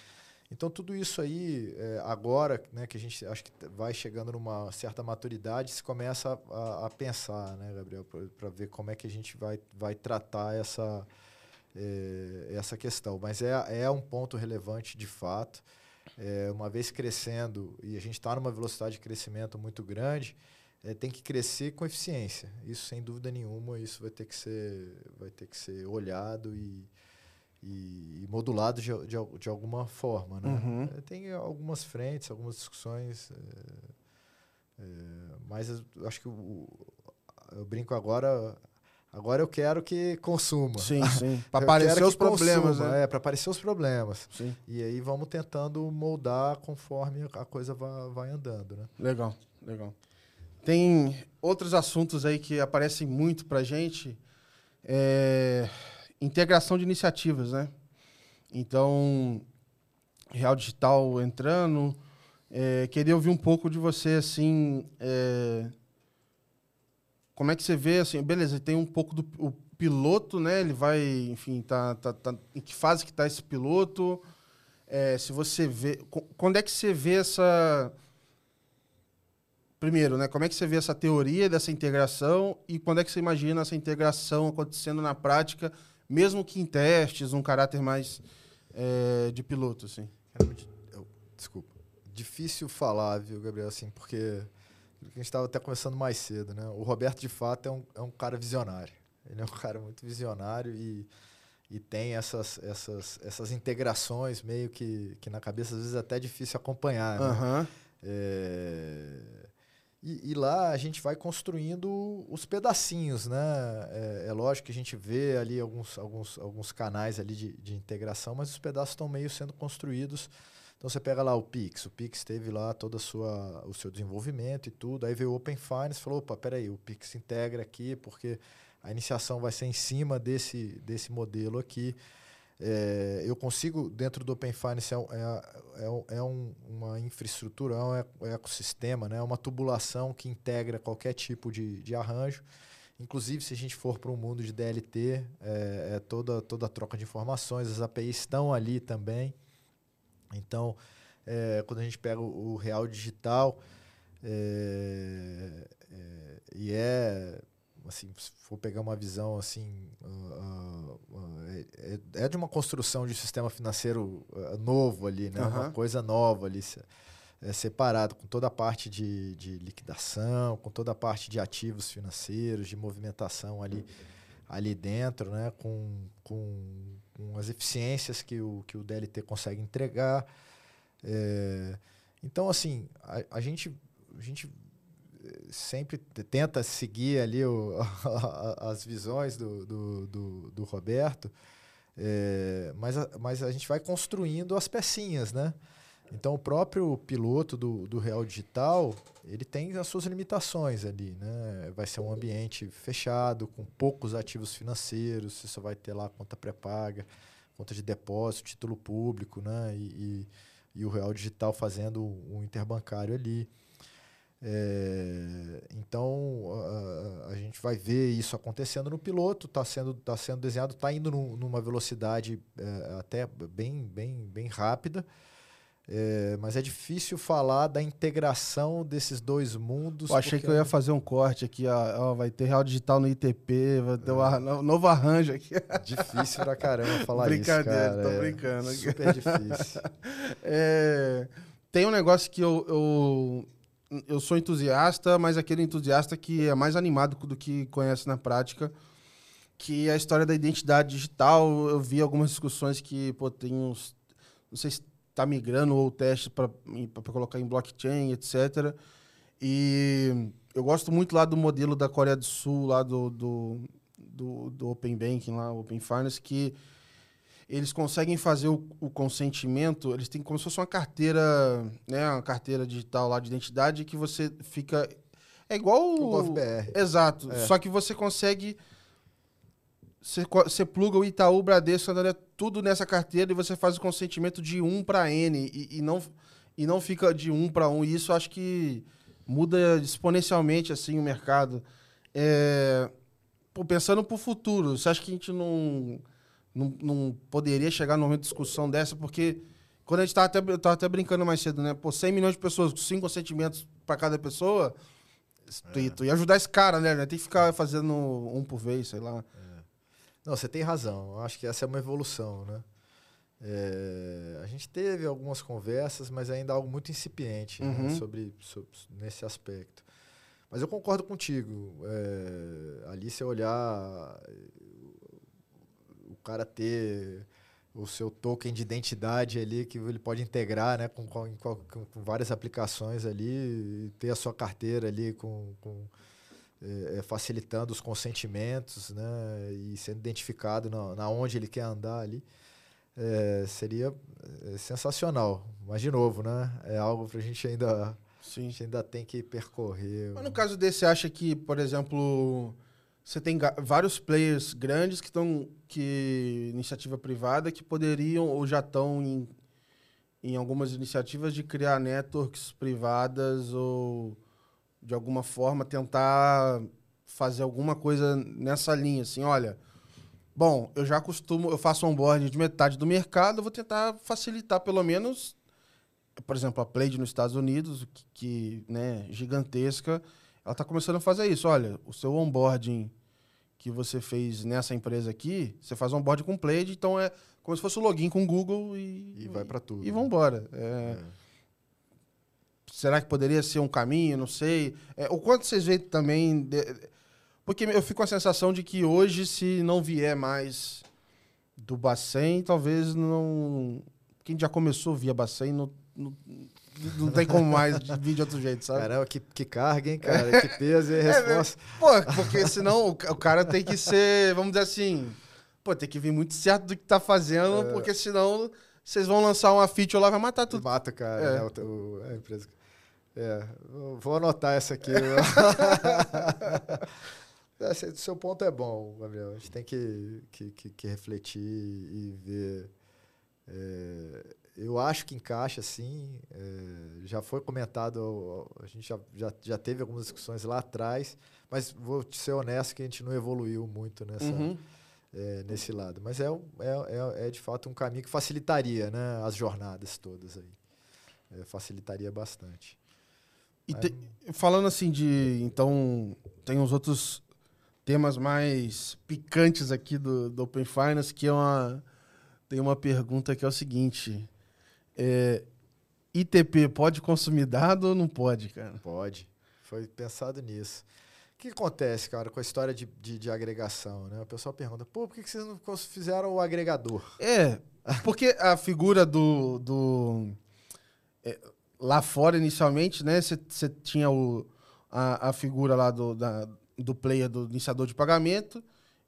A: Então tudo isso aí, é, agora, né, que a gente acho que vai chegando numa certa maturidade, se começa a, a- a pensar, né, Gabriel, para ver como é que a gente vai, vai tratar essa, é, essa questão. Mas é, é um ponto relevante de fato. É, uma vez crescendo, e a gente está numa velocidade de crescimento muito grande, é, tem que crescer com eficiência. Isso, sem dúvida nenhuma, isso vai ter que ser, vai ter que ser olhado e, e, e modulado de, de, de alguma forma. Né?
B: Uhum.
A: É, Tem algumas frentes, algumas discussões, é, é, mas acho que o, eu brinco agora, agora eu quero que consuma.
B: Sim, sim. Para aparecer os problemas,
A: consuma,
B: né?
A: É, para aparecer os problemas.
B: Sim.
A: E aí vamos tentando moldar conforme a coisa vai, vai andando, né?
B: Legal, legal. Tem outros assuntos aí que aparecem muito pra gente. É, integração de iniciativas, né? Então, Real Digital entrando. é, queria ouvir um pouco de você, assim. é, como é que você vê, assim, beleza, tem um pouco do o piloto, né? Ele vai, enfim, tá, tá, tá- em que fase que tá esse piloto? É, se você vê. qu- Quando é que você vê essa. Primeiro, né? Como é que você vê essa teoria dessa integração e quando é que você imagina essa integração acontecendo na prática, mesmo que em testes, um caráter mais é, de piloto, assim?
A: Desculpa. Difícil falar, viu, Gabriel, assim, porque a gente estava até conversando mais cedo, né? O Roberto, de fato, é um, é um cara visionário. Ele é um cara muito visionário e, e tem essas, essas, essas integrações meio que, que na cabeça, às vezes, é até difícil acompanhar, né?
B: Aham.
A: É, E, e lá a gente vai construindo os pedacinhos, né? É, é lógico que a gente vê ali alguns, alguns, alguns canais ali de, de integração, mas os pedaços estão meio sendo construídos. Então você pega lá o Pix, o Pix teve lá todo a sua, o seu desenvolvimento e tudo. Aí veio o Open Finance falou: opa, peraí, o Pix integra aqui, porque a iniciação vai ser em cima desse, desse modelo aqui. É, eu consigo, dentro do Open Finance, é, um- é, é um- é um- uma infraestrutura, é um eco- ecossistema, né? é uma tubulação que integra qualquer tipo de, de arranjo. Inclusive, se a gente for para um mundo de DLT, é, é toda, toda a troca de informações, as APIs estão ali também. Então, é, quando a gente pega o, o real digital, é, é, e é assim, se for pegar uma visão assim, uh, uh, é, é, de uma construção de sistema financeiro uh, novo ali, né? Uhum. Uma coisa nova ali, é, separado com toda a parte de, de liquidação, com toda a parte de ativos financeiros, de movimentação ali, ali dentro, né? Com, com, com as eficiências que o, que o DLT consegue entregar. É, então, assim, a, a gente a gente sempre tenta seguir ali o, as visões do, do, do, do Roberto, é, mas, a, mas a gente vai construindo as pecinhas, né? Então o próprio piloto do, do Real Digital, ele tem as suas limitações ali, né? Vai ser um ambiente fechado, com poucos ativos financeiros, você só vai ter lá conta pré-paga, conta de depósito, título público, né? E, e, e o Real Digital fazendo um interbancário ali. É, então a, a, gente vai ver isso acontecendo no piloto, está sendo, tá sendo desenhado, está indo no, numa velocidade é, até bem, bem, bem rápida. É, mas é difícil falar da integração desses dois mundos.
B: Eu achei que eu ia fazer um corte aqui, ó, ó, vai ter real digital no ITP, vai ter um novo arranjo aqui.
A: Difícil pra caramba falar isso, cara. Brincadeira,
B: tô é brincando.
A: Super difícil.
B: É, tem um negócio que eu, eu eu sou entusiasta, mas aquele entusiasta que é mais animado do que conhece na prática, que é a história da identidade digital. Eu vi algumas discussões que, pô, tem uns. Não sei se está migrando ou teste para colocar em blockchain, etc. E eu gosto muito lá do modelo da Coreia do Sul, lá do, do, do, do Open Banking, lá, Open Finance, que eles conseguem fazer o, o, consentimento, eles têm como se fosse uma carteira, né, uma carteira digital lá de identidade que você fica é igual
A: o GovBR.
B: Exato, é. só que você consegue você, você pluga o Itaú, o Bradesco, tudo nessa carteira e você faz o consentimento de 1 para N e, e, não e não fica de 1 para 1. E isso acho que muda exponencialmente assim o mercado. É, pô, pensando para o futuro, você acha que a gente não não, não poderia chegar no momento de discussão dessa, porque quando a gente estava até, eu tava até brincando mais cedo, né? Pô, 100 milhões de pessoas, com 5 sentimentos para cada pessoa, é. tu, ia ajudar esse cara, né? Tem que ficar fazendo um por vez, sei lá. É.
A: Não, você tem razão. Eu acho que essa é uma evolução, né? É, a gente teve algumas conversas, mas ainda algo muito incipiente né? uhum. né? sobre, sobre, nesse aspecto. Mas eu concordo contigo. É, ali, se olhar cara ter o seu token de identidade ali que ele pode integrar né, com, com, com, várias aplicações ali, ter a sua carteira ali com, com é, facilitando os consentimentos né, e sendo identificado na, na onde ele quer andar ali. É, seria sensacional. Mas, de novo, né? É algo para a gente ainda. Sim. A gente ainda tem que percorrer.
B: Mas no caso desse, acha que, por exemplo, você tem vários players grandes que estão que iniciativa privada que poderiam ou já estão em, em algumas iniciativas de criar networks privadas ou de alguma forma tentar fazer alguma coisa nessa linha assim olha bom eu já costumo eu faço onboarding de metade do mercado eu vou tentar facilitar pelo menos por exemplo a Play nos Estados Unidos que, que né gigantesca ela está começando a fazer isso. Olha, o seu onboarding que você fez nessa empresa aqui, você faz um onboarding com Plaid, então é como se fosse o login com o Google e...
A: E vai para tudo.
B: E né? vão embora. É, é. Será que poderia ser um caminho? Não sei. É, o quanto vocês veem também... De... Porque eu fico com a sensação de que hoje, se não vier mais do Bacen, talvez não... Quem já começou via Bacen não, não não tem como mais vir de outro jeito, sabe?
A: Caramba, que, que carga, hein, cara? Que peso e é, resposta.
B: É, pô, porque senão o, o, cara tem que ser, vamos dizer assim, pô, tem que vir muito certo do que tá fazendo, é. porque senão vocês vão lançar uma feature lá, vai matar tudo.
A: Mata, cara, é. Né, o, a empresa. É, vou anotar essa aqui. Esse, seu ponto é bom, Gabriel. A gente tem que, que, que, que refletir e ver. É, eu acho que encaixa, sim. É, já foi comentado, a gente já, já, já teve algumas discussões lá atrás, mas vou ser honesto que a gente não evoluiu muito nessa, uhum. é, nesse lado. Mas é, é, é, é, de fato um caminho que facilitaria né, as jornadas todas aí. É, facilitaria bastante.
B: E te, falando assim de. Então, tem uns outros temas mais picantes aqui do, do Open Finance, que é uma. Tem uma pergunta que é o seguinte. É, ITP pode consumir dado ou não pode, cara?
A: Pode. Foi pensado nisso. O que acontece, cara, com a história de, de, de agregação? Né? O pessoal pergunta, pô, por que vocês não fizeram o agregador?
B: É, porque a figura do. do é, lá fora, inicialmente, né, você tinha o, a, a figura lá do, da, do player, do iniciador de pagamento,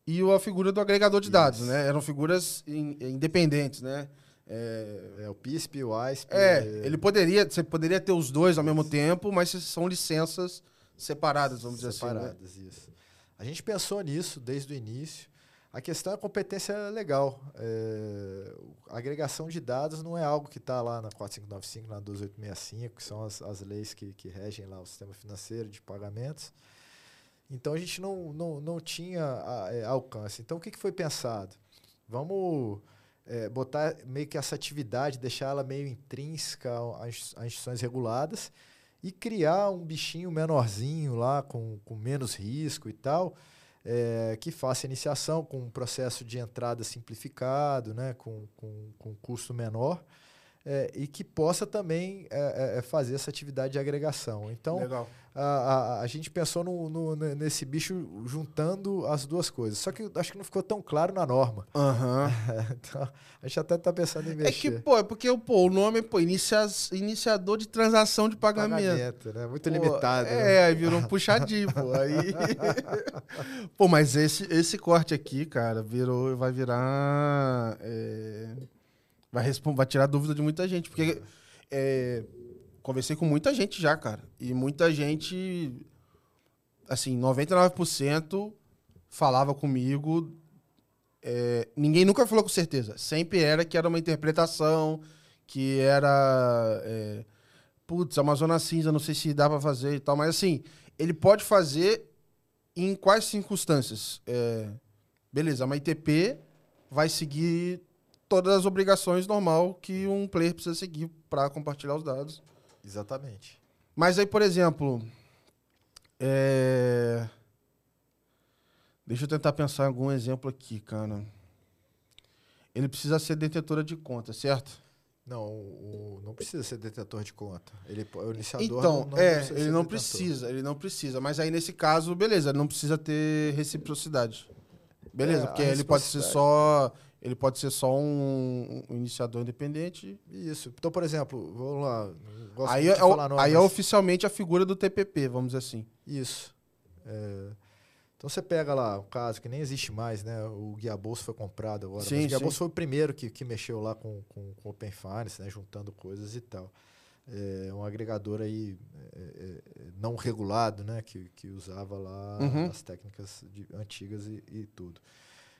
B: e a figura do agregador de Isso. dados, né? Eram figuras in, independentes, né?
A: É, é, o PISP e o ISP.
B: É, ele poderia, você poderia ter os dois ao mesmo tempo, mas são licenças separadas, vamos dizer separadas, assim. Separadas, né? isso.
A: A gente pensou nisso desde o início. A questão é a competência legal. É, a agregação de dados não é algo que está lá na 4595, na 12865, que são as, as leis que, que regem lá o sistema financeiro de pagamentos. Então a gente não, não, não tinha a, é, alcance. Então o que, que foi pensado? Vamos é, botar meio que essa atividade, deixar ela meio intrínseca às, instituições reguladas e criar um bichinho menorzinho lá, com, com menos risco e tal, é, que faça iniciação com um processo de entrada simplificado, né, com, com, com custo menor é, e que possa também é, é, é, fazer essa atividade de agregação. Então, a, a, a, gente pensou no, no, nesse bicho juntando as duas coisas. Só que acho que não ficou tão claro na norma.
B: Uhum.
A: então, a gente até está pensando em mexer.
B: É que, pô, é porque pô, o nome é pô, inicia, iniciador de transação de pagamento. pagamento
A: né? Muito pô, limitado.
B: É, né? aí virou um puxadinho, pô. Aí... pô, mas esse, esse corte aqui, cara, virou, vai virar... É Vai, responder, vai tirar dúvida de muita gente. Porque é, conversei com muita gente já, cara. E muita gente, assim, 99% falava comigo. É, ninguém nunca falou com certeza. Sempre era que era uma interpretação, que era. É, putz, Amazonas Cinza, não sei se dá para fazer e tal. Mas, assim, ele pode fazer em quais circunstâncias? É, beleza, uma ITP vai seguir todas as obrigações normal que um player precisa seguir para compartilhar os dados.
A: Exatamente.
B: Mas aí, por exemplo, é... deixa eu tentar pensar em algum exemplo aqui, cara. Ele precisa ser detetora de conta, certo?
A: Não, o, não precisa ser detetor de conta. Ele, o iniciador
B: então, não, não é, ele não detetor. precisa, ele não precisa. Mas aí nesse caso, beleza, ele não precisa ter reciprocidade. Beleza, é, porque ele pode ser só ele pode ser só um, um iniciador independente.
A: Isso. Então, por exemplo, vamos lá.
B: Aí, é, falar aí é oficialmente a figura do TPP, vamos dizer assim.
A: Isso. É, então você pega lá o caso que nem existe mais, né? O Guia Bolsa foi comprado agora. Sim, o Guia Bolsa foi o primeiro que, que mexeu lá com, com, com Open Finance, né? Juntando coisas e tal. É um agregador aí é, é, não regulado, né? Que, que usava lá uhum. as técnicas de, antigas e, e tudo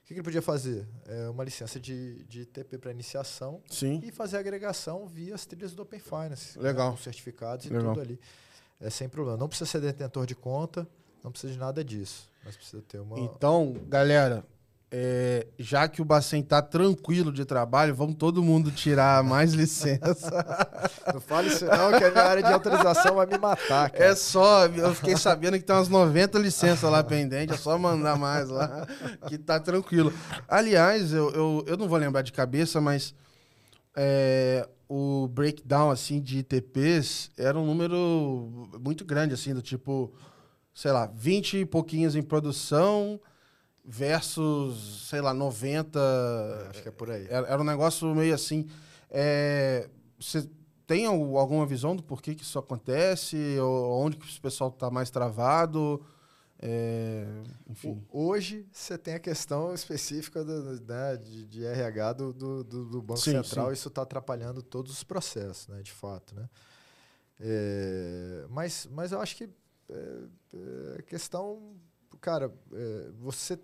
A: que, que ele podia fazer? É uma licença de, de TP para iniciação
B: Sim.
A: e fazer agregação via as trilhas do Open Finance.
B: Né, Legal.
A: Né, com certificados e Legal. tudo ali. É sem problema. Não precisa ser detentor de conta, não precisa de nada disso. Mas precisa ter uma.
B: Então, galera, é, já que o Bacen tá tranquilo de trabalho, vamos todo mundo tirar mais licença.
A: não fale isso não, que a minha área de autorização vai me matar, cara.
B: É só, eu fiquei sabendo que tem umas 90 licenças lá pendentes, é só mandar mais lá, que tá tranquilo. Aliás, eu, eu, eu não vou lembrar de cabeça, mas é, o breakdown, assim, de ITPs era um número muito grande, assim, do tipo, sei lá, 20 e pouquinhos em produção versus, sei lá, 90.
A: É, acho que é por aí.
B: Era, era um negócio meio assim. É, você tem alguma visão do porquê que isso acontece? Ou onde que o pessoal está mais travado? É, enfim.
A: Hoje você tem a questão específica do, né, de, de, RH do, do, do Banco sim, Central, sim. isso está atrapalhando todos os processos, né, de fato. Né? É, mas, mas eu acho que é, é questão, cara, é, você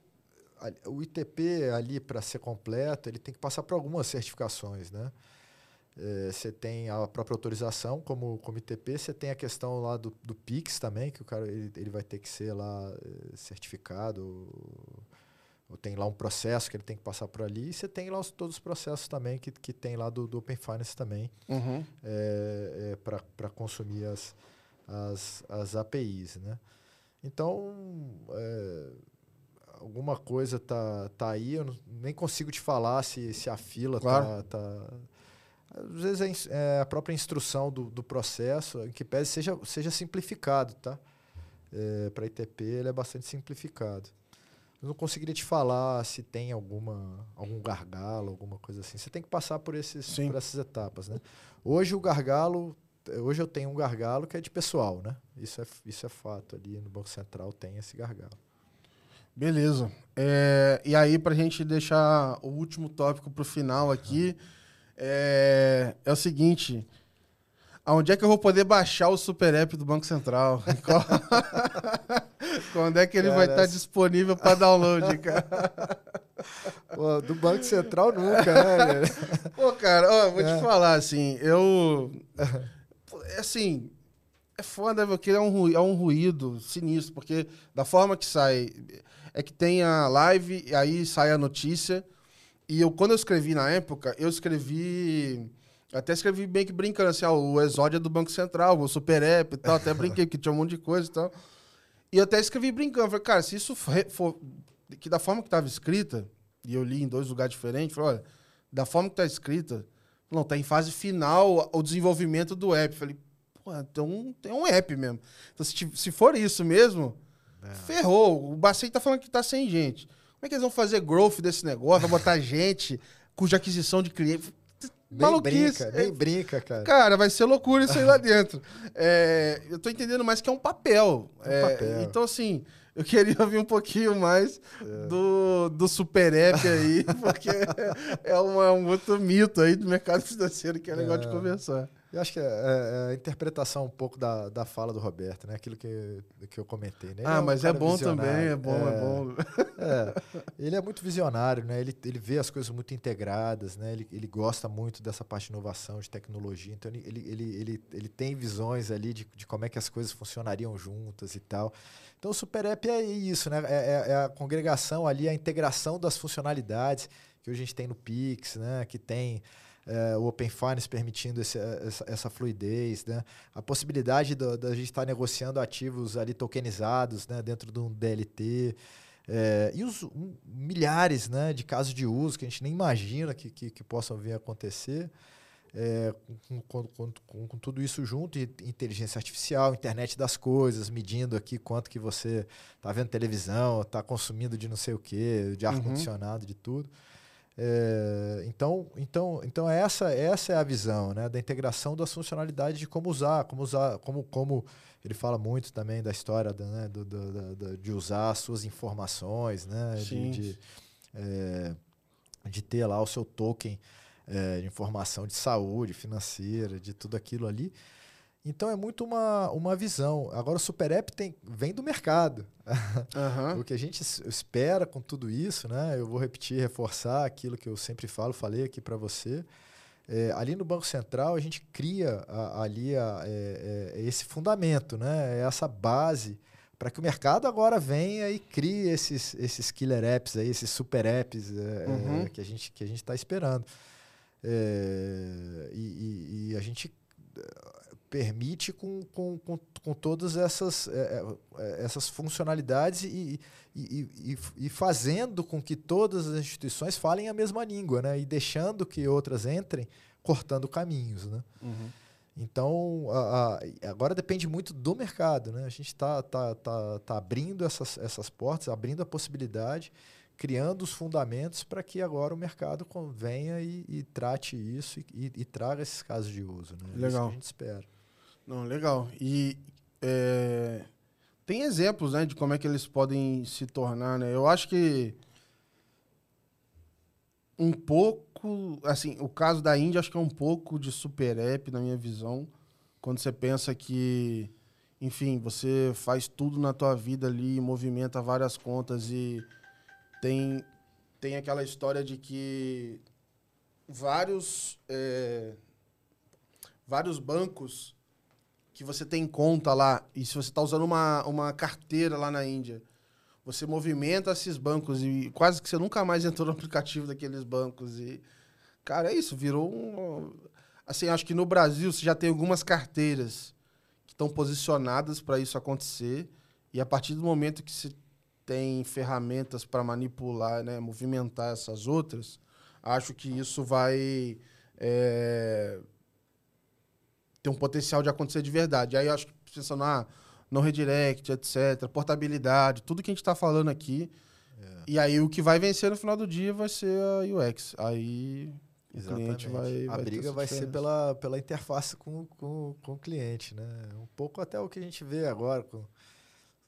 A: o ITP ali para ser completo, ele tem que passar por algumas certificações, né? É, você tem a própria autorização como, como ITP, você tem a questão lá do, do PIX também, que o cara ele, ele vai ter que ser lá é, certificado ou tem lá um processo que ele tem que passar por ali, e você tem lá os, todos os processos também que, que tem lá do, do Open Finance também
B: Uhum.
A: é, é, para consumir as, as, as APIs, né? Então, é, alguma coisa tá, tá aí, eu não- nem consigo te falar se, se a fila
B: Claro.
A: tá, tá... Às vezes é é a própria instrução do, do processo, em que pese seja, seja simplificado, tá? para ITP ele é bastante simplificado. Eu não conseguiria te falar se tem alguma, algum gargalo, alguma coisa assim. Você tem que passar por, esses,
B: Sim.
A: por essas etapas, né? Hoje o gargalo, hoje eu tenho um gargalo que é de pessoal, né? Isso é, isso é fato ali no Banco Central tem esse gargalo.
B: Beleza. É, e aí, pra gente deixar o último tópico pro final aqui, é, é o seguinte. Aonde é que eu vou poder baixar o Super App do Banco Central? Quando é que ele vai
A: Cara,
B: estar
A: essa-
B: disponível para download, cara?
A: Pô, do Banco Central nunca, né?
B: Pô, cara, ó, vou
A: É.
B: te falar, assim, eu. É assim. É foda, porque é um, é um ruído sinistro, porque da forma que sai. É que tem a live, e aí sai a notícia. E eu, quando eu escrevi na época, eu escrevi. Até escrevi bem que brincando, assim, ó, o Exódia do Banco Central, o Super App e tal. Até brinquei, porque tinha um monte de coisa e tal. E eu até escrevi brincando. Falei, cara, se isso for, que da forma que estava escrita, e eu li em dois lugares diferentes, falei, olha, da forma que está escrita, não, tá em fase final o desenvolvimento do app. Falei, pô, então tem um app mesmo. Então, se, se for isso mesmo, ferrou. O Bacen tá falando que tá sem gente. Como é que eles vão fazer growth desse negócio? Vão botar gente cuja aquisição de cliente.
A: Nem
B: Maluquice.
A: brinca, nem brinca, cara.
B: Cara, vai ser loucura isso aí lá dentro. É, eu tô entendendo mais que é um papel.
A: É um
B: É,
A: papel.
B: Então, assim, eu queria ouvir um pouquinho mais do, do Super App aí, porque é uma- um outro mito aí do mercado financeiro que é legal de
A: É.
B: conversar.
A: Eu acho que é, é- é a interpretação um pouco da, da fala do Roberto, né? Aquilo que, que eu comentei. Né? Ele
B: ah,
A: um
B: mas é bom também, é bom, é, bom.
A: É, ele é muito visionário, né? Ele, ele vê as coisas muito integradas, né? Ele, ele gosta muito dessa parte de inovação, de tecnologia. Então, ele, ele, ele, ele, ele tem visões ali de, de como é que as coisas funcionariam juntas e tal. Então, o Super App é isso, né? É, é- é a congregação ali, a integração das funcionalidades que hoje a gente tem no Pix, né? Que tem é, o Open Finance permitindo esse- essa, essa fluidez, né? A possibilidade da gente estar negociando ativos ali tokenizados, né? Dentro de um DLT. É, e os um, milhares né, de casos de uso que a gente nem imagina que, que, que possam vir a acontecer, é, com, com, com, com- tudo isso junto, inteligência artificial, internet das coisas, medindo aqui quanto que você está vendo televisão, está consumindo de não sei o que, de
B: Uhum.
A: ar-condicionado, de tudo. É, então, então, então essa, essa é a visão né, da integração das funcionalidades de como usar, como usar, como, como ele fala muito também da história da, né, do, do- da- de usar as suas informações, né, de, de, é, de ter lá o seu token é, de informação de saúde financeira, de tudo aquilo ali. Então é muito uma, uma visão. Agora o Super App tem, vem do mercado.
B: Aham.
A: O que a gente es- espera com tudo isso, né? Eu vou repetir, reforçar aquilo que eu sempre falo, falei aqui para você. É, ali no Banco Central a gente cria a- ali a- é, é, esse fundamento, né? Essa base para que o mercado agora venha e crie esses, esses killer apps aí, esses super apps é, é,
B: Uhum.
A: que a gente que a gente está esperando. É, e, e- e a gente permite com, com, com, com todas essas, eh, eh, essas funcionalidades e, e, e, e- fazendo com que todas as instituições falem a mesma língua, né? E deixando que outras entrem, cortando caminhos, né?
B: Uhum.
A: Então, a- a- agora depende muito do mercado, né? A gente está tá, tá, tá abrindo essas, essas portas, abrindo a possibilidade, criando os fundamentos para que agora o mercado venha e, e trate isso e, e- e traga esses casos de uso, né? É Isso
B: Legal.
A: que a gente espera.
B: Não, legal. E é, tem exemplos, né, de como é que eles podem se tornar, né? Eu acho que um pouco, assim, o caso da Índia acho que é um pouco de super app na minha visão, quando você pensa que, enfim, você faz tudo na tua vida ali, movimenta várias contas e tem tem aquela história de que vários é, vários bancos que você tem conta lá, e se você está usando uma, uma carteira lá na Índia, você movimenta esses bancos e quase que você nunca mais entrou no aplicativo daqueles bancos. E, cara, é isso, virou um. Assim, acho que no Brasil você já tem algumas carteiras que estão posicionadas para isso acontecer. E a partir do momento que se tem ferramentas para manipular, né, movimentar essas outras, acho que isso vai é, ter um potencial de acontecer de verdade. Aí acho que pensando, ah, no redirect, etc., portabilidade, tudo que a gente está falando aqui. É. E aí o que vai vencer no final do dia vai ser a UX. Aí Exatamente. vai.
A: A briga vai ser pela, pela interface com, com, com o cliente, né? Um pouco até o que a gente vê agora com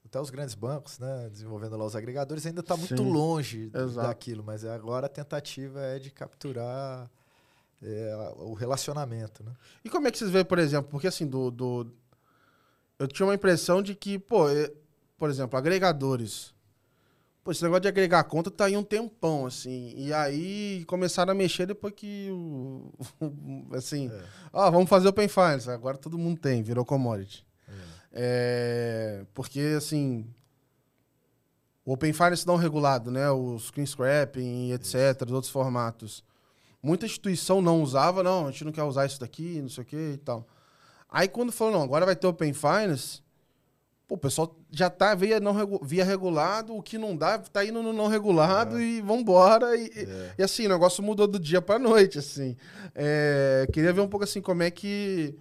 A: até os grandes bancos, né, desenvolvendo lá os agregadores, ainda está muito longe Exato. daquilo, mas agora a tentativa é de capturar é, o relacionamento, né?
B: E como é que vocês veem, por exemplo, porque assim, do, do eu tinha uma impressão de que, pô, é, por exemplo, agregadores. Pô, esse negócio de agregar conta tá aí um tempão, assim. E aí começaram a mexer depois que o. assim, é. ó, vamos fazer Open Finance. Agora todo mundo tem, virou commodity. É. é porque, assim. O Open Finance não regulado, né? O screen scrapping, etc., os outros formatos. Muita instituição não usava, não, a gente não quer usar isso daqui, não sei o que e tal. Aí quando falou, não, agora vai ter Open Finance, pô, o pessoal já tá via, não, via regulado, o que não dá, tá indo no não regulado é. e vambora. E, é. e, assim, o negócio mudou do dia pra noite, assim. É, queria ver um pouco assim como é que.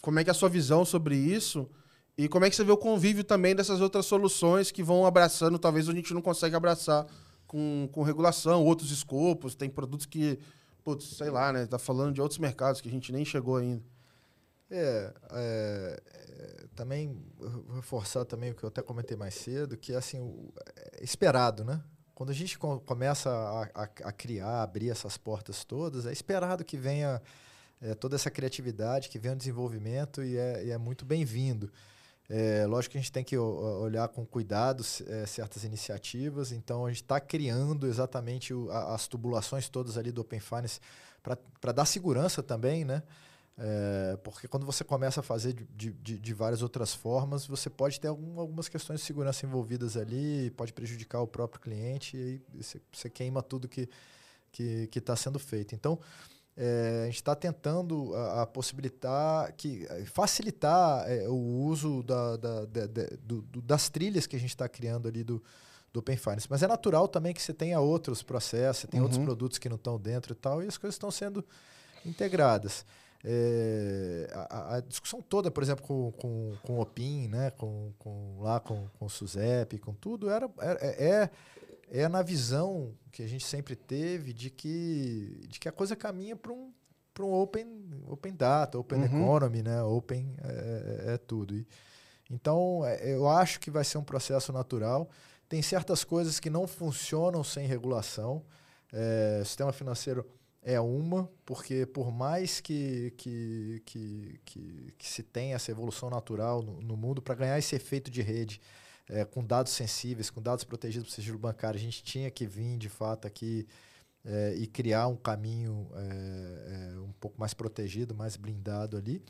B: Como é que é a sua visão sobre isso e como é que você vê o convívio também dessas outras soluções que vão abraçando, talvez a gente não consegue abraçar com, com regulação, outros escopos, tem produtos que, putz, sei lá, né? Tá falando de outros mercados que a gente nem chegou ainda.
A: É, é, também reforçar também o que eu até comentei mais cedo, que assim, o, é esperado, né? Quando a gente co começa a, a, a, criar, abrir essas portas todas, é esperado que venha é, toda essa criatividade, que venha o desenvolvimento e é, e é muito bem-vindo. É, lógico que a gente tem que olhar com cuidado é, certas iniciativas, então a gente está criando exatamente o, a, as tubulações todas ali do Open Finance para dar segurança também, né? É, porque quando você começa a fazer de, de, de, várias outras formas, você pode ter algum, algumas questões de segurança envolvidas ali, pode prejudicar o próprio cliente e aí você, você queima tudo que está que, que sendo feito. Então, é, a gente está tentando a, a, possibilitar, que, facilitar é, o uso da, da, da, do, do, das trilhas que a gente está criando ali do, do Open Finance. Mas é natural também que você tenha outros processos, você tem uhum. outros produtos que não estão dentro e tal, e as coisas estão sendo integradas. É, a, a, discussão toda, por exemplo, com, com, com o OPIN, né, com, com, lá com, com o SUSEP, com tudo, era, era, é, é, na visão que a gente sempre teve de que, de que a coisa caminha para um, um open, open data, open uhum. economy, né, open é, é, é tudo. E, então, é, eu acho que vai ser um processo natural. Tem certas coisas que não funcionam sem regulação. É, sistema financeiro é uma, porque por mais que, que, que, que, que se tenha essa evolução natural no, no mundo, para ganhar esse efeito de rede, é, com dados sensíveis, com dados protegidos por sigilo bancário, a gente tinha que vir de fato aqui é, e criar um caminho é, é um pouco mais protegido, mais blindado ali.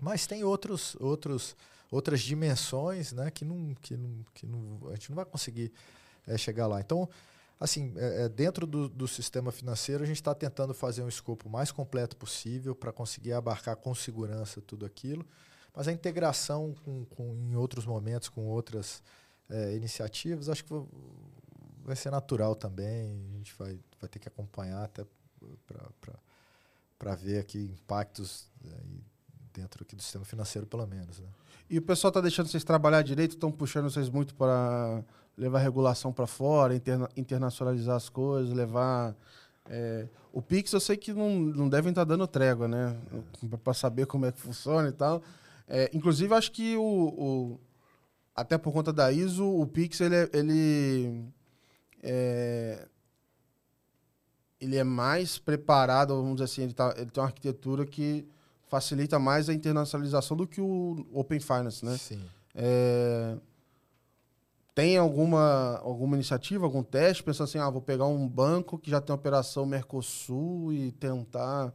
A: Mas tem outros, outros, outras dimensões né, que, não, que, não, que não, a gente não vai conseguir é, chegar lá. Então, assim, é, é, dentro do, do, sistema financeiro, a gente está tentando fazer um escopo mais completo possível para conseguir abarcar com segurança tudo aquilo. Mas a integração com, com em outros momentos, com outras é, iniciativas, acho que vai ser natural também. A gente vai, vai ter que acompanhar até para ver aqui impactos dentro aqui do sistema financeiro, pelo menos. Né?
B: E o pessoal está deixando vocês trabalhar direito? Estão puxando vocês muito para levar regulação para fora, interna internacionalizar as coisas, levar. É, o Pix eu sei que não, não devem estar tá dando trégua, né? Para saber como é que funciona e tal. É, inclusive, acho que o, o, Até por conta da ISO, o Pix ele, é, ele é, ele é mais preparado, vamos dizer assim, ele, tá, ele tem uma arquitetura que facilita mais a internacionalização do que o Open Finance, né?
A: Sim.
B: É, tem alguma, alguma iniciativa, algum teste, pensando assim, ah, vou pegar um banco que já tem operação Mercosul e tentar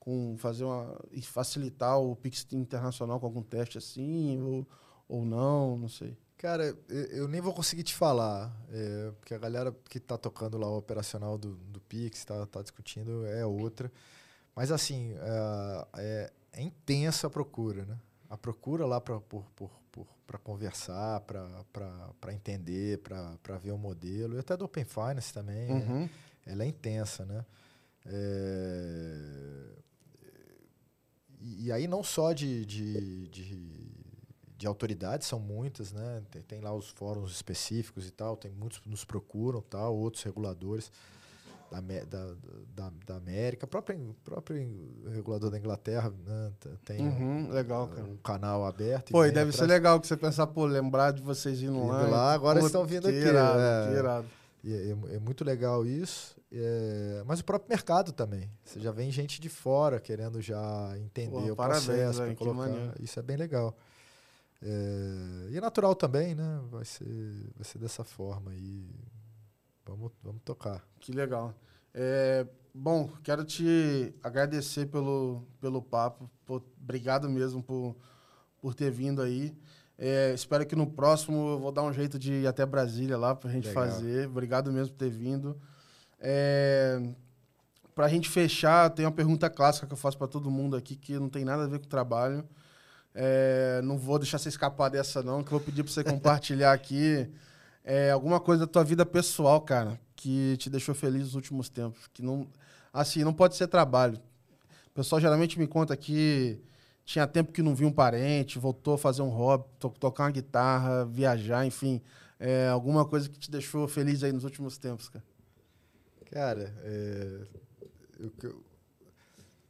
B: com fazer uma e facilitar o Pix internacional com algum teste assim ou, ou não, não sei.
A: Cara, eu nem vou conseguir te falar, é, porque a galera que está tocando lá o operacional do, do Pix, está tá discutindo, é outra. Mas, assim, é, é, é intensa a procura, né? A procura lá para por, por, por, conversar, para entender, para ver o modelo. E até do Open Finance também, né? uhum. ela é intensa, né? É, e, e, aí não só de, de, de de autoridades, são muitas, né? Tem, tem, lá os fóruns específicos e tal, tem muitos que nos procuram, tal, outros reguladores da, da, da, da América, próprio, próprio regulador da Inglaterra, né? Tem
B: uhum, um, legal, cara.
A: um canal aberto.
B: Pô, e deve atrás. ser legal que você pensar, pô, lembrar de vocês indo lá.
A: lá agora pô, estão vindo aqui.
B: Irado, é, irado.
A: É, é, é, muito legal isso. É, mas o próprio mercado também. Você já vem gente de fora querendo já entender pô, o parabéns, processo, véio, colocar. Isso é bem legal. É, e é natural também, né? Vai ser, vai ser dessa forma aí. Vamos, vamos tocar.
B: Que legal. É, bom, quero te agradecer pelo, pelo papo. Pô, obrigado mesmo por, por ter vindo aí. É, espero que no próximo eu vou dar um jeito de ir até Brasília lá pra gente legal. fazer. Obrigado mesmo por ter vindo. É, pra gente fechar, tem uma pergunta clássica que eu faço para todo mundo aqui que não tem nada a ver com o trabalho. É, não vou deixar você escapar dessa, não, que eu vou pedir para você compartilhar aqui é, alguma coisa da tua vida pessoal, cara, que te deixou feliz nos últimos tempos. Que não. Assim, não pode ser trabalho. O pessoal geralmente me conta que tinha tempo que não viu um parente, voltou a fazer um hobby, to tocar uma guitarra, viajar, enfim. É, alguma coisa que te deixou feliz aí nos últimos tempos, cara.
A: Cara, é, eu,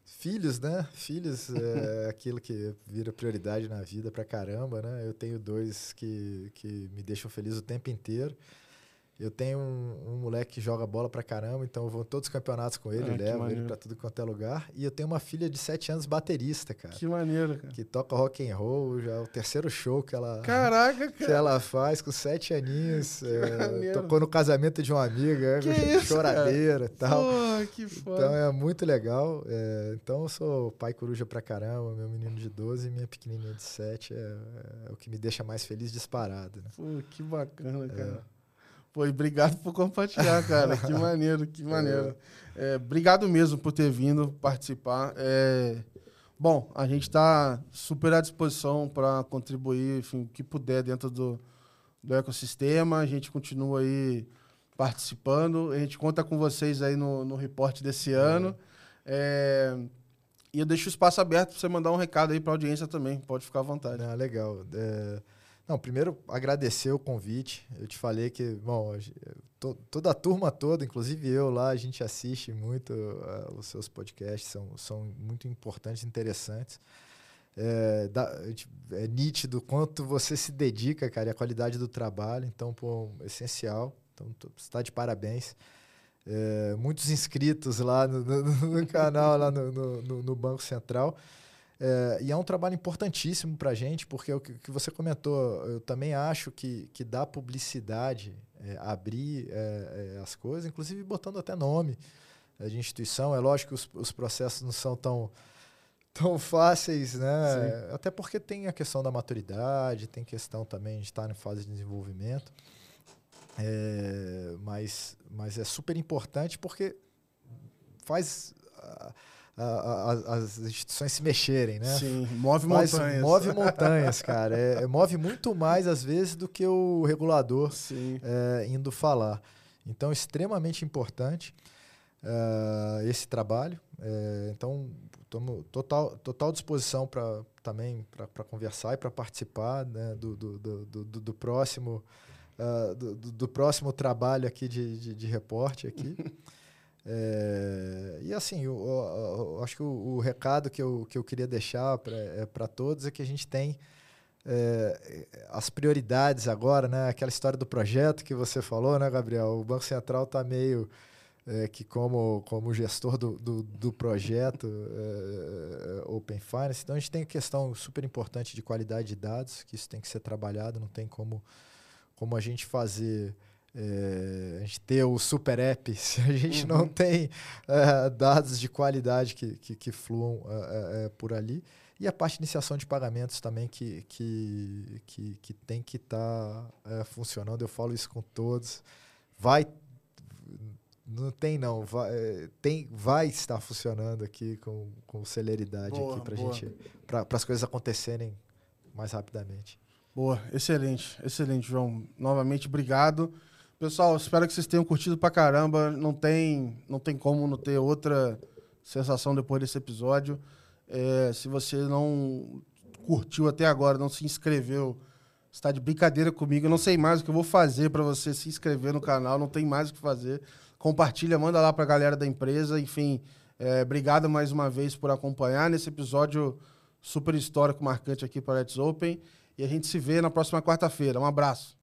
A: Filhos, né? Filhos é aquilo que vira prioridade na vida pra caramba, né? Eu tenho dois que, que me deixam feliz o tempo inteiro. Eu tenho um, um, moleque que joga bola pra caramba, então eu vou em todos os campeonatos com ele, ah, levo ele pra tudo quanto é lugar. E eu tenho uma filha de 7 anos baterista, cara.
B: Que maneiro, cara.
A: Que toca rock and roll, já é o terceiro show que ela
B: Caraca, cara.
A: que ela faz com 7 aninhos. É, tocou no casamento de uma amiga, é, choradeira e tal.
B: Pô, que foda.
A: Então é muito legal. É, então eu sou pai coruja pra caramba, meu menino de 12 e minha pequenininha de 7 é, é, o que me deixa mais feliz disparado, né?
B: Pô, que bacana, cara. É. Pô, obrigado por compartilhar, cara. que maneiro, que maneiro. É, obrigado mesmo por ter vindo participar. É, bom, a gente está super à disposição para contribuir, enfim, o que puder dentro do, do ecossistema. A gente continua aí participando. A gente conta com vocês aí no, no reporte desse ano. É, e eu deixo o espaço aberto para você mandar um recado aí para a audiência também. Pode ficar à vontade.
A: Ah, legal. É... Não, primeiro agradecer o convite. Eu te falei que, bom, to, toda a turma toda, inclusive eu lá, a gente assiste muito uh, os seus podcasts, são, são muito importantes, interessantes. É, dá, é nítido quanto você se dedica, cara, e a qualidade do trabalho. Então, pô, essencial. Então, está de parabéns. É, muitos inscritos lá no, no, no canal, lá no, no Banco Central. É, e é um trabalho importantíssimo para a gente, porque é o que, que, você comentou, eu também acho que, que dá publicidade, é, abrir é, é as coisas, inclusive botando até nome de instituição. É lógico que os, os processos não são tão, tão fáceis, né? Sim. Até porque tem a questão da maturidade, tem questão também de estar em fase de desenvolvimento. É, mas, mas é super importante porque faz a, a, as instituições se mexerem, né?
B: Sim, move Mas montanhas.
A: Move montanhas, cara. É, é, move muito mais, às vezes, do que o regulador é, indo falar. Então, extremamente importante uh, esse trabalho. É, então, tomo total, total disposição para também para conversar e para participar né, do, do, do, do, do próximo uh, do, do, próximo trabalho aqui de, de, de reporte aqui. É, e assim, eu, eu, eu, acho que o, o, recado que eu, que eu queria deixar para é, todos é que a gente tem é, as prioridades agora, né? Aquela história do projeto que você falou, né, Gabriel? O Banco Central está meio é, que como, como gestor do, do, do projeto é, Open Finance. Então a gente tem questão super importante de qualidade de dados, que isso tem que ser trabalhado, não tem como, como a gente fazer é, a gente ter o super app, se a gente uhum. não tem é, dados de qualidade que, que, que fluam é, por ali. E a parte de iniciação de pagamentos também que, que, que, que tem que estar tá, funcionando. Eu falo isso com todos. Vai. Não tem, não. Vai, tem, vai estar funcionando aqui com, com celeridade boa, aqui pra gente. Para as coisas acontecerem mais rapidamente.
B: Boa, excelente, excelente, João. Novamente, obrigado. Pessoal, espero que vocês tenham curtido pra caramba. Não tem, não tem como não ter outra sensação depois desse episódio. É, se você não curtiu até agora, não se inscreveu, está de brincadeira comigo. Eu não sei mais o que eu vou fazer para você se inscrever no canal. Não tem mais o que fazer. Compartilha, manda lá para a galera da empresa. Enfim, é, obrigado mais uma vez por acompanhar nesse episódio super histórico, marcante aqui para Let's Open. E a gente se vê na próxima quarta-feira. Um abraço.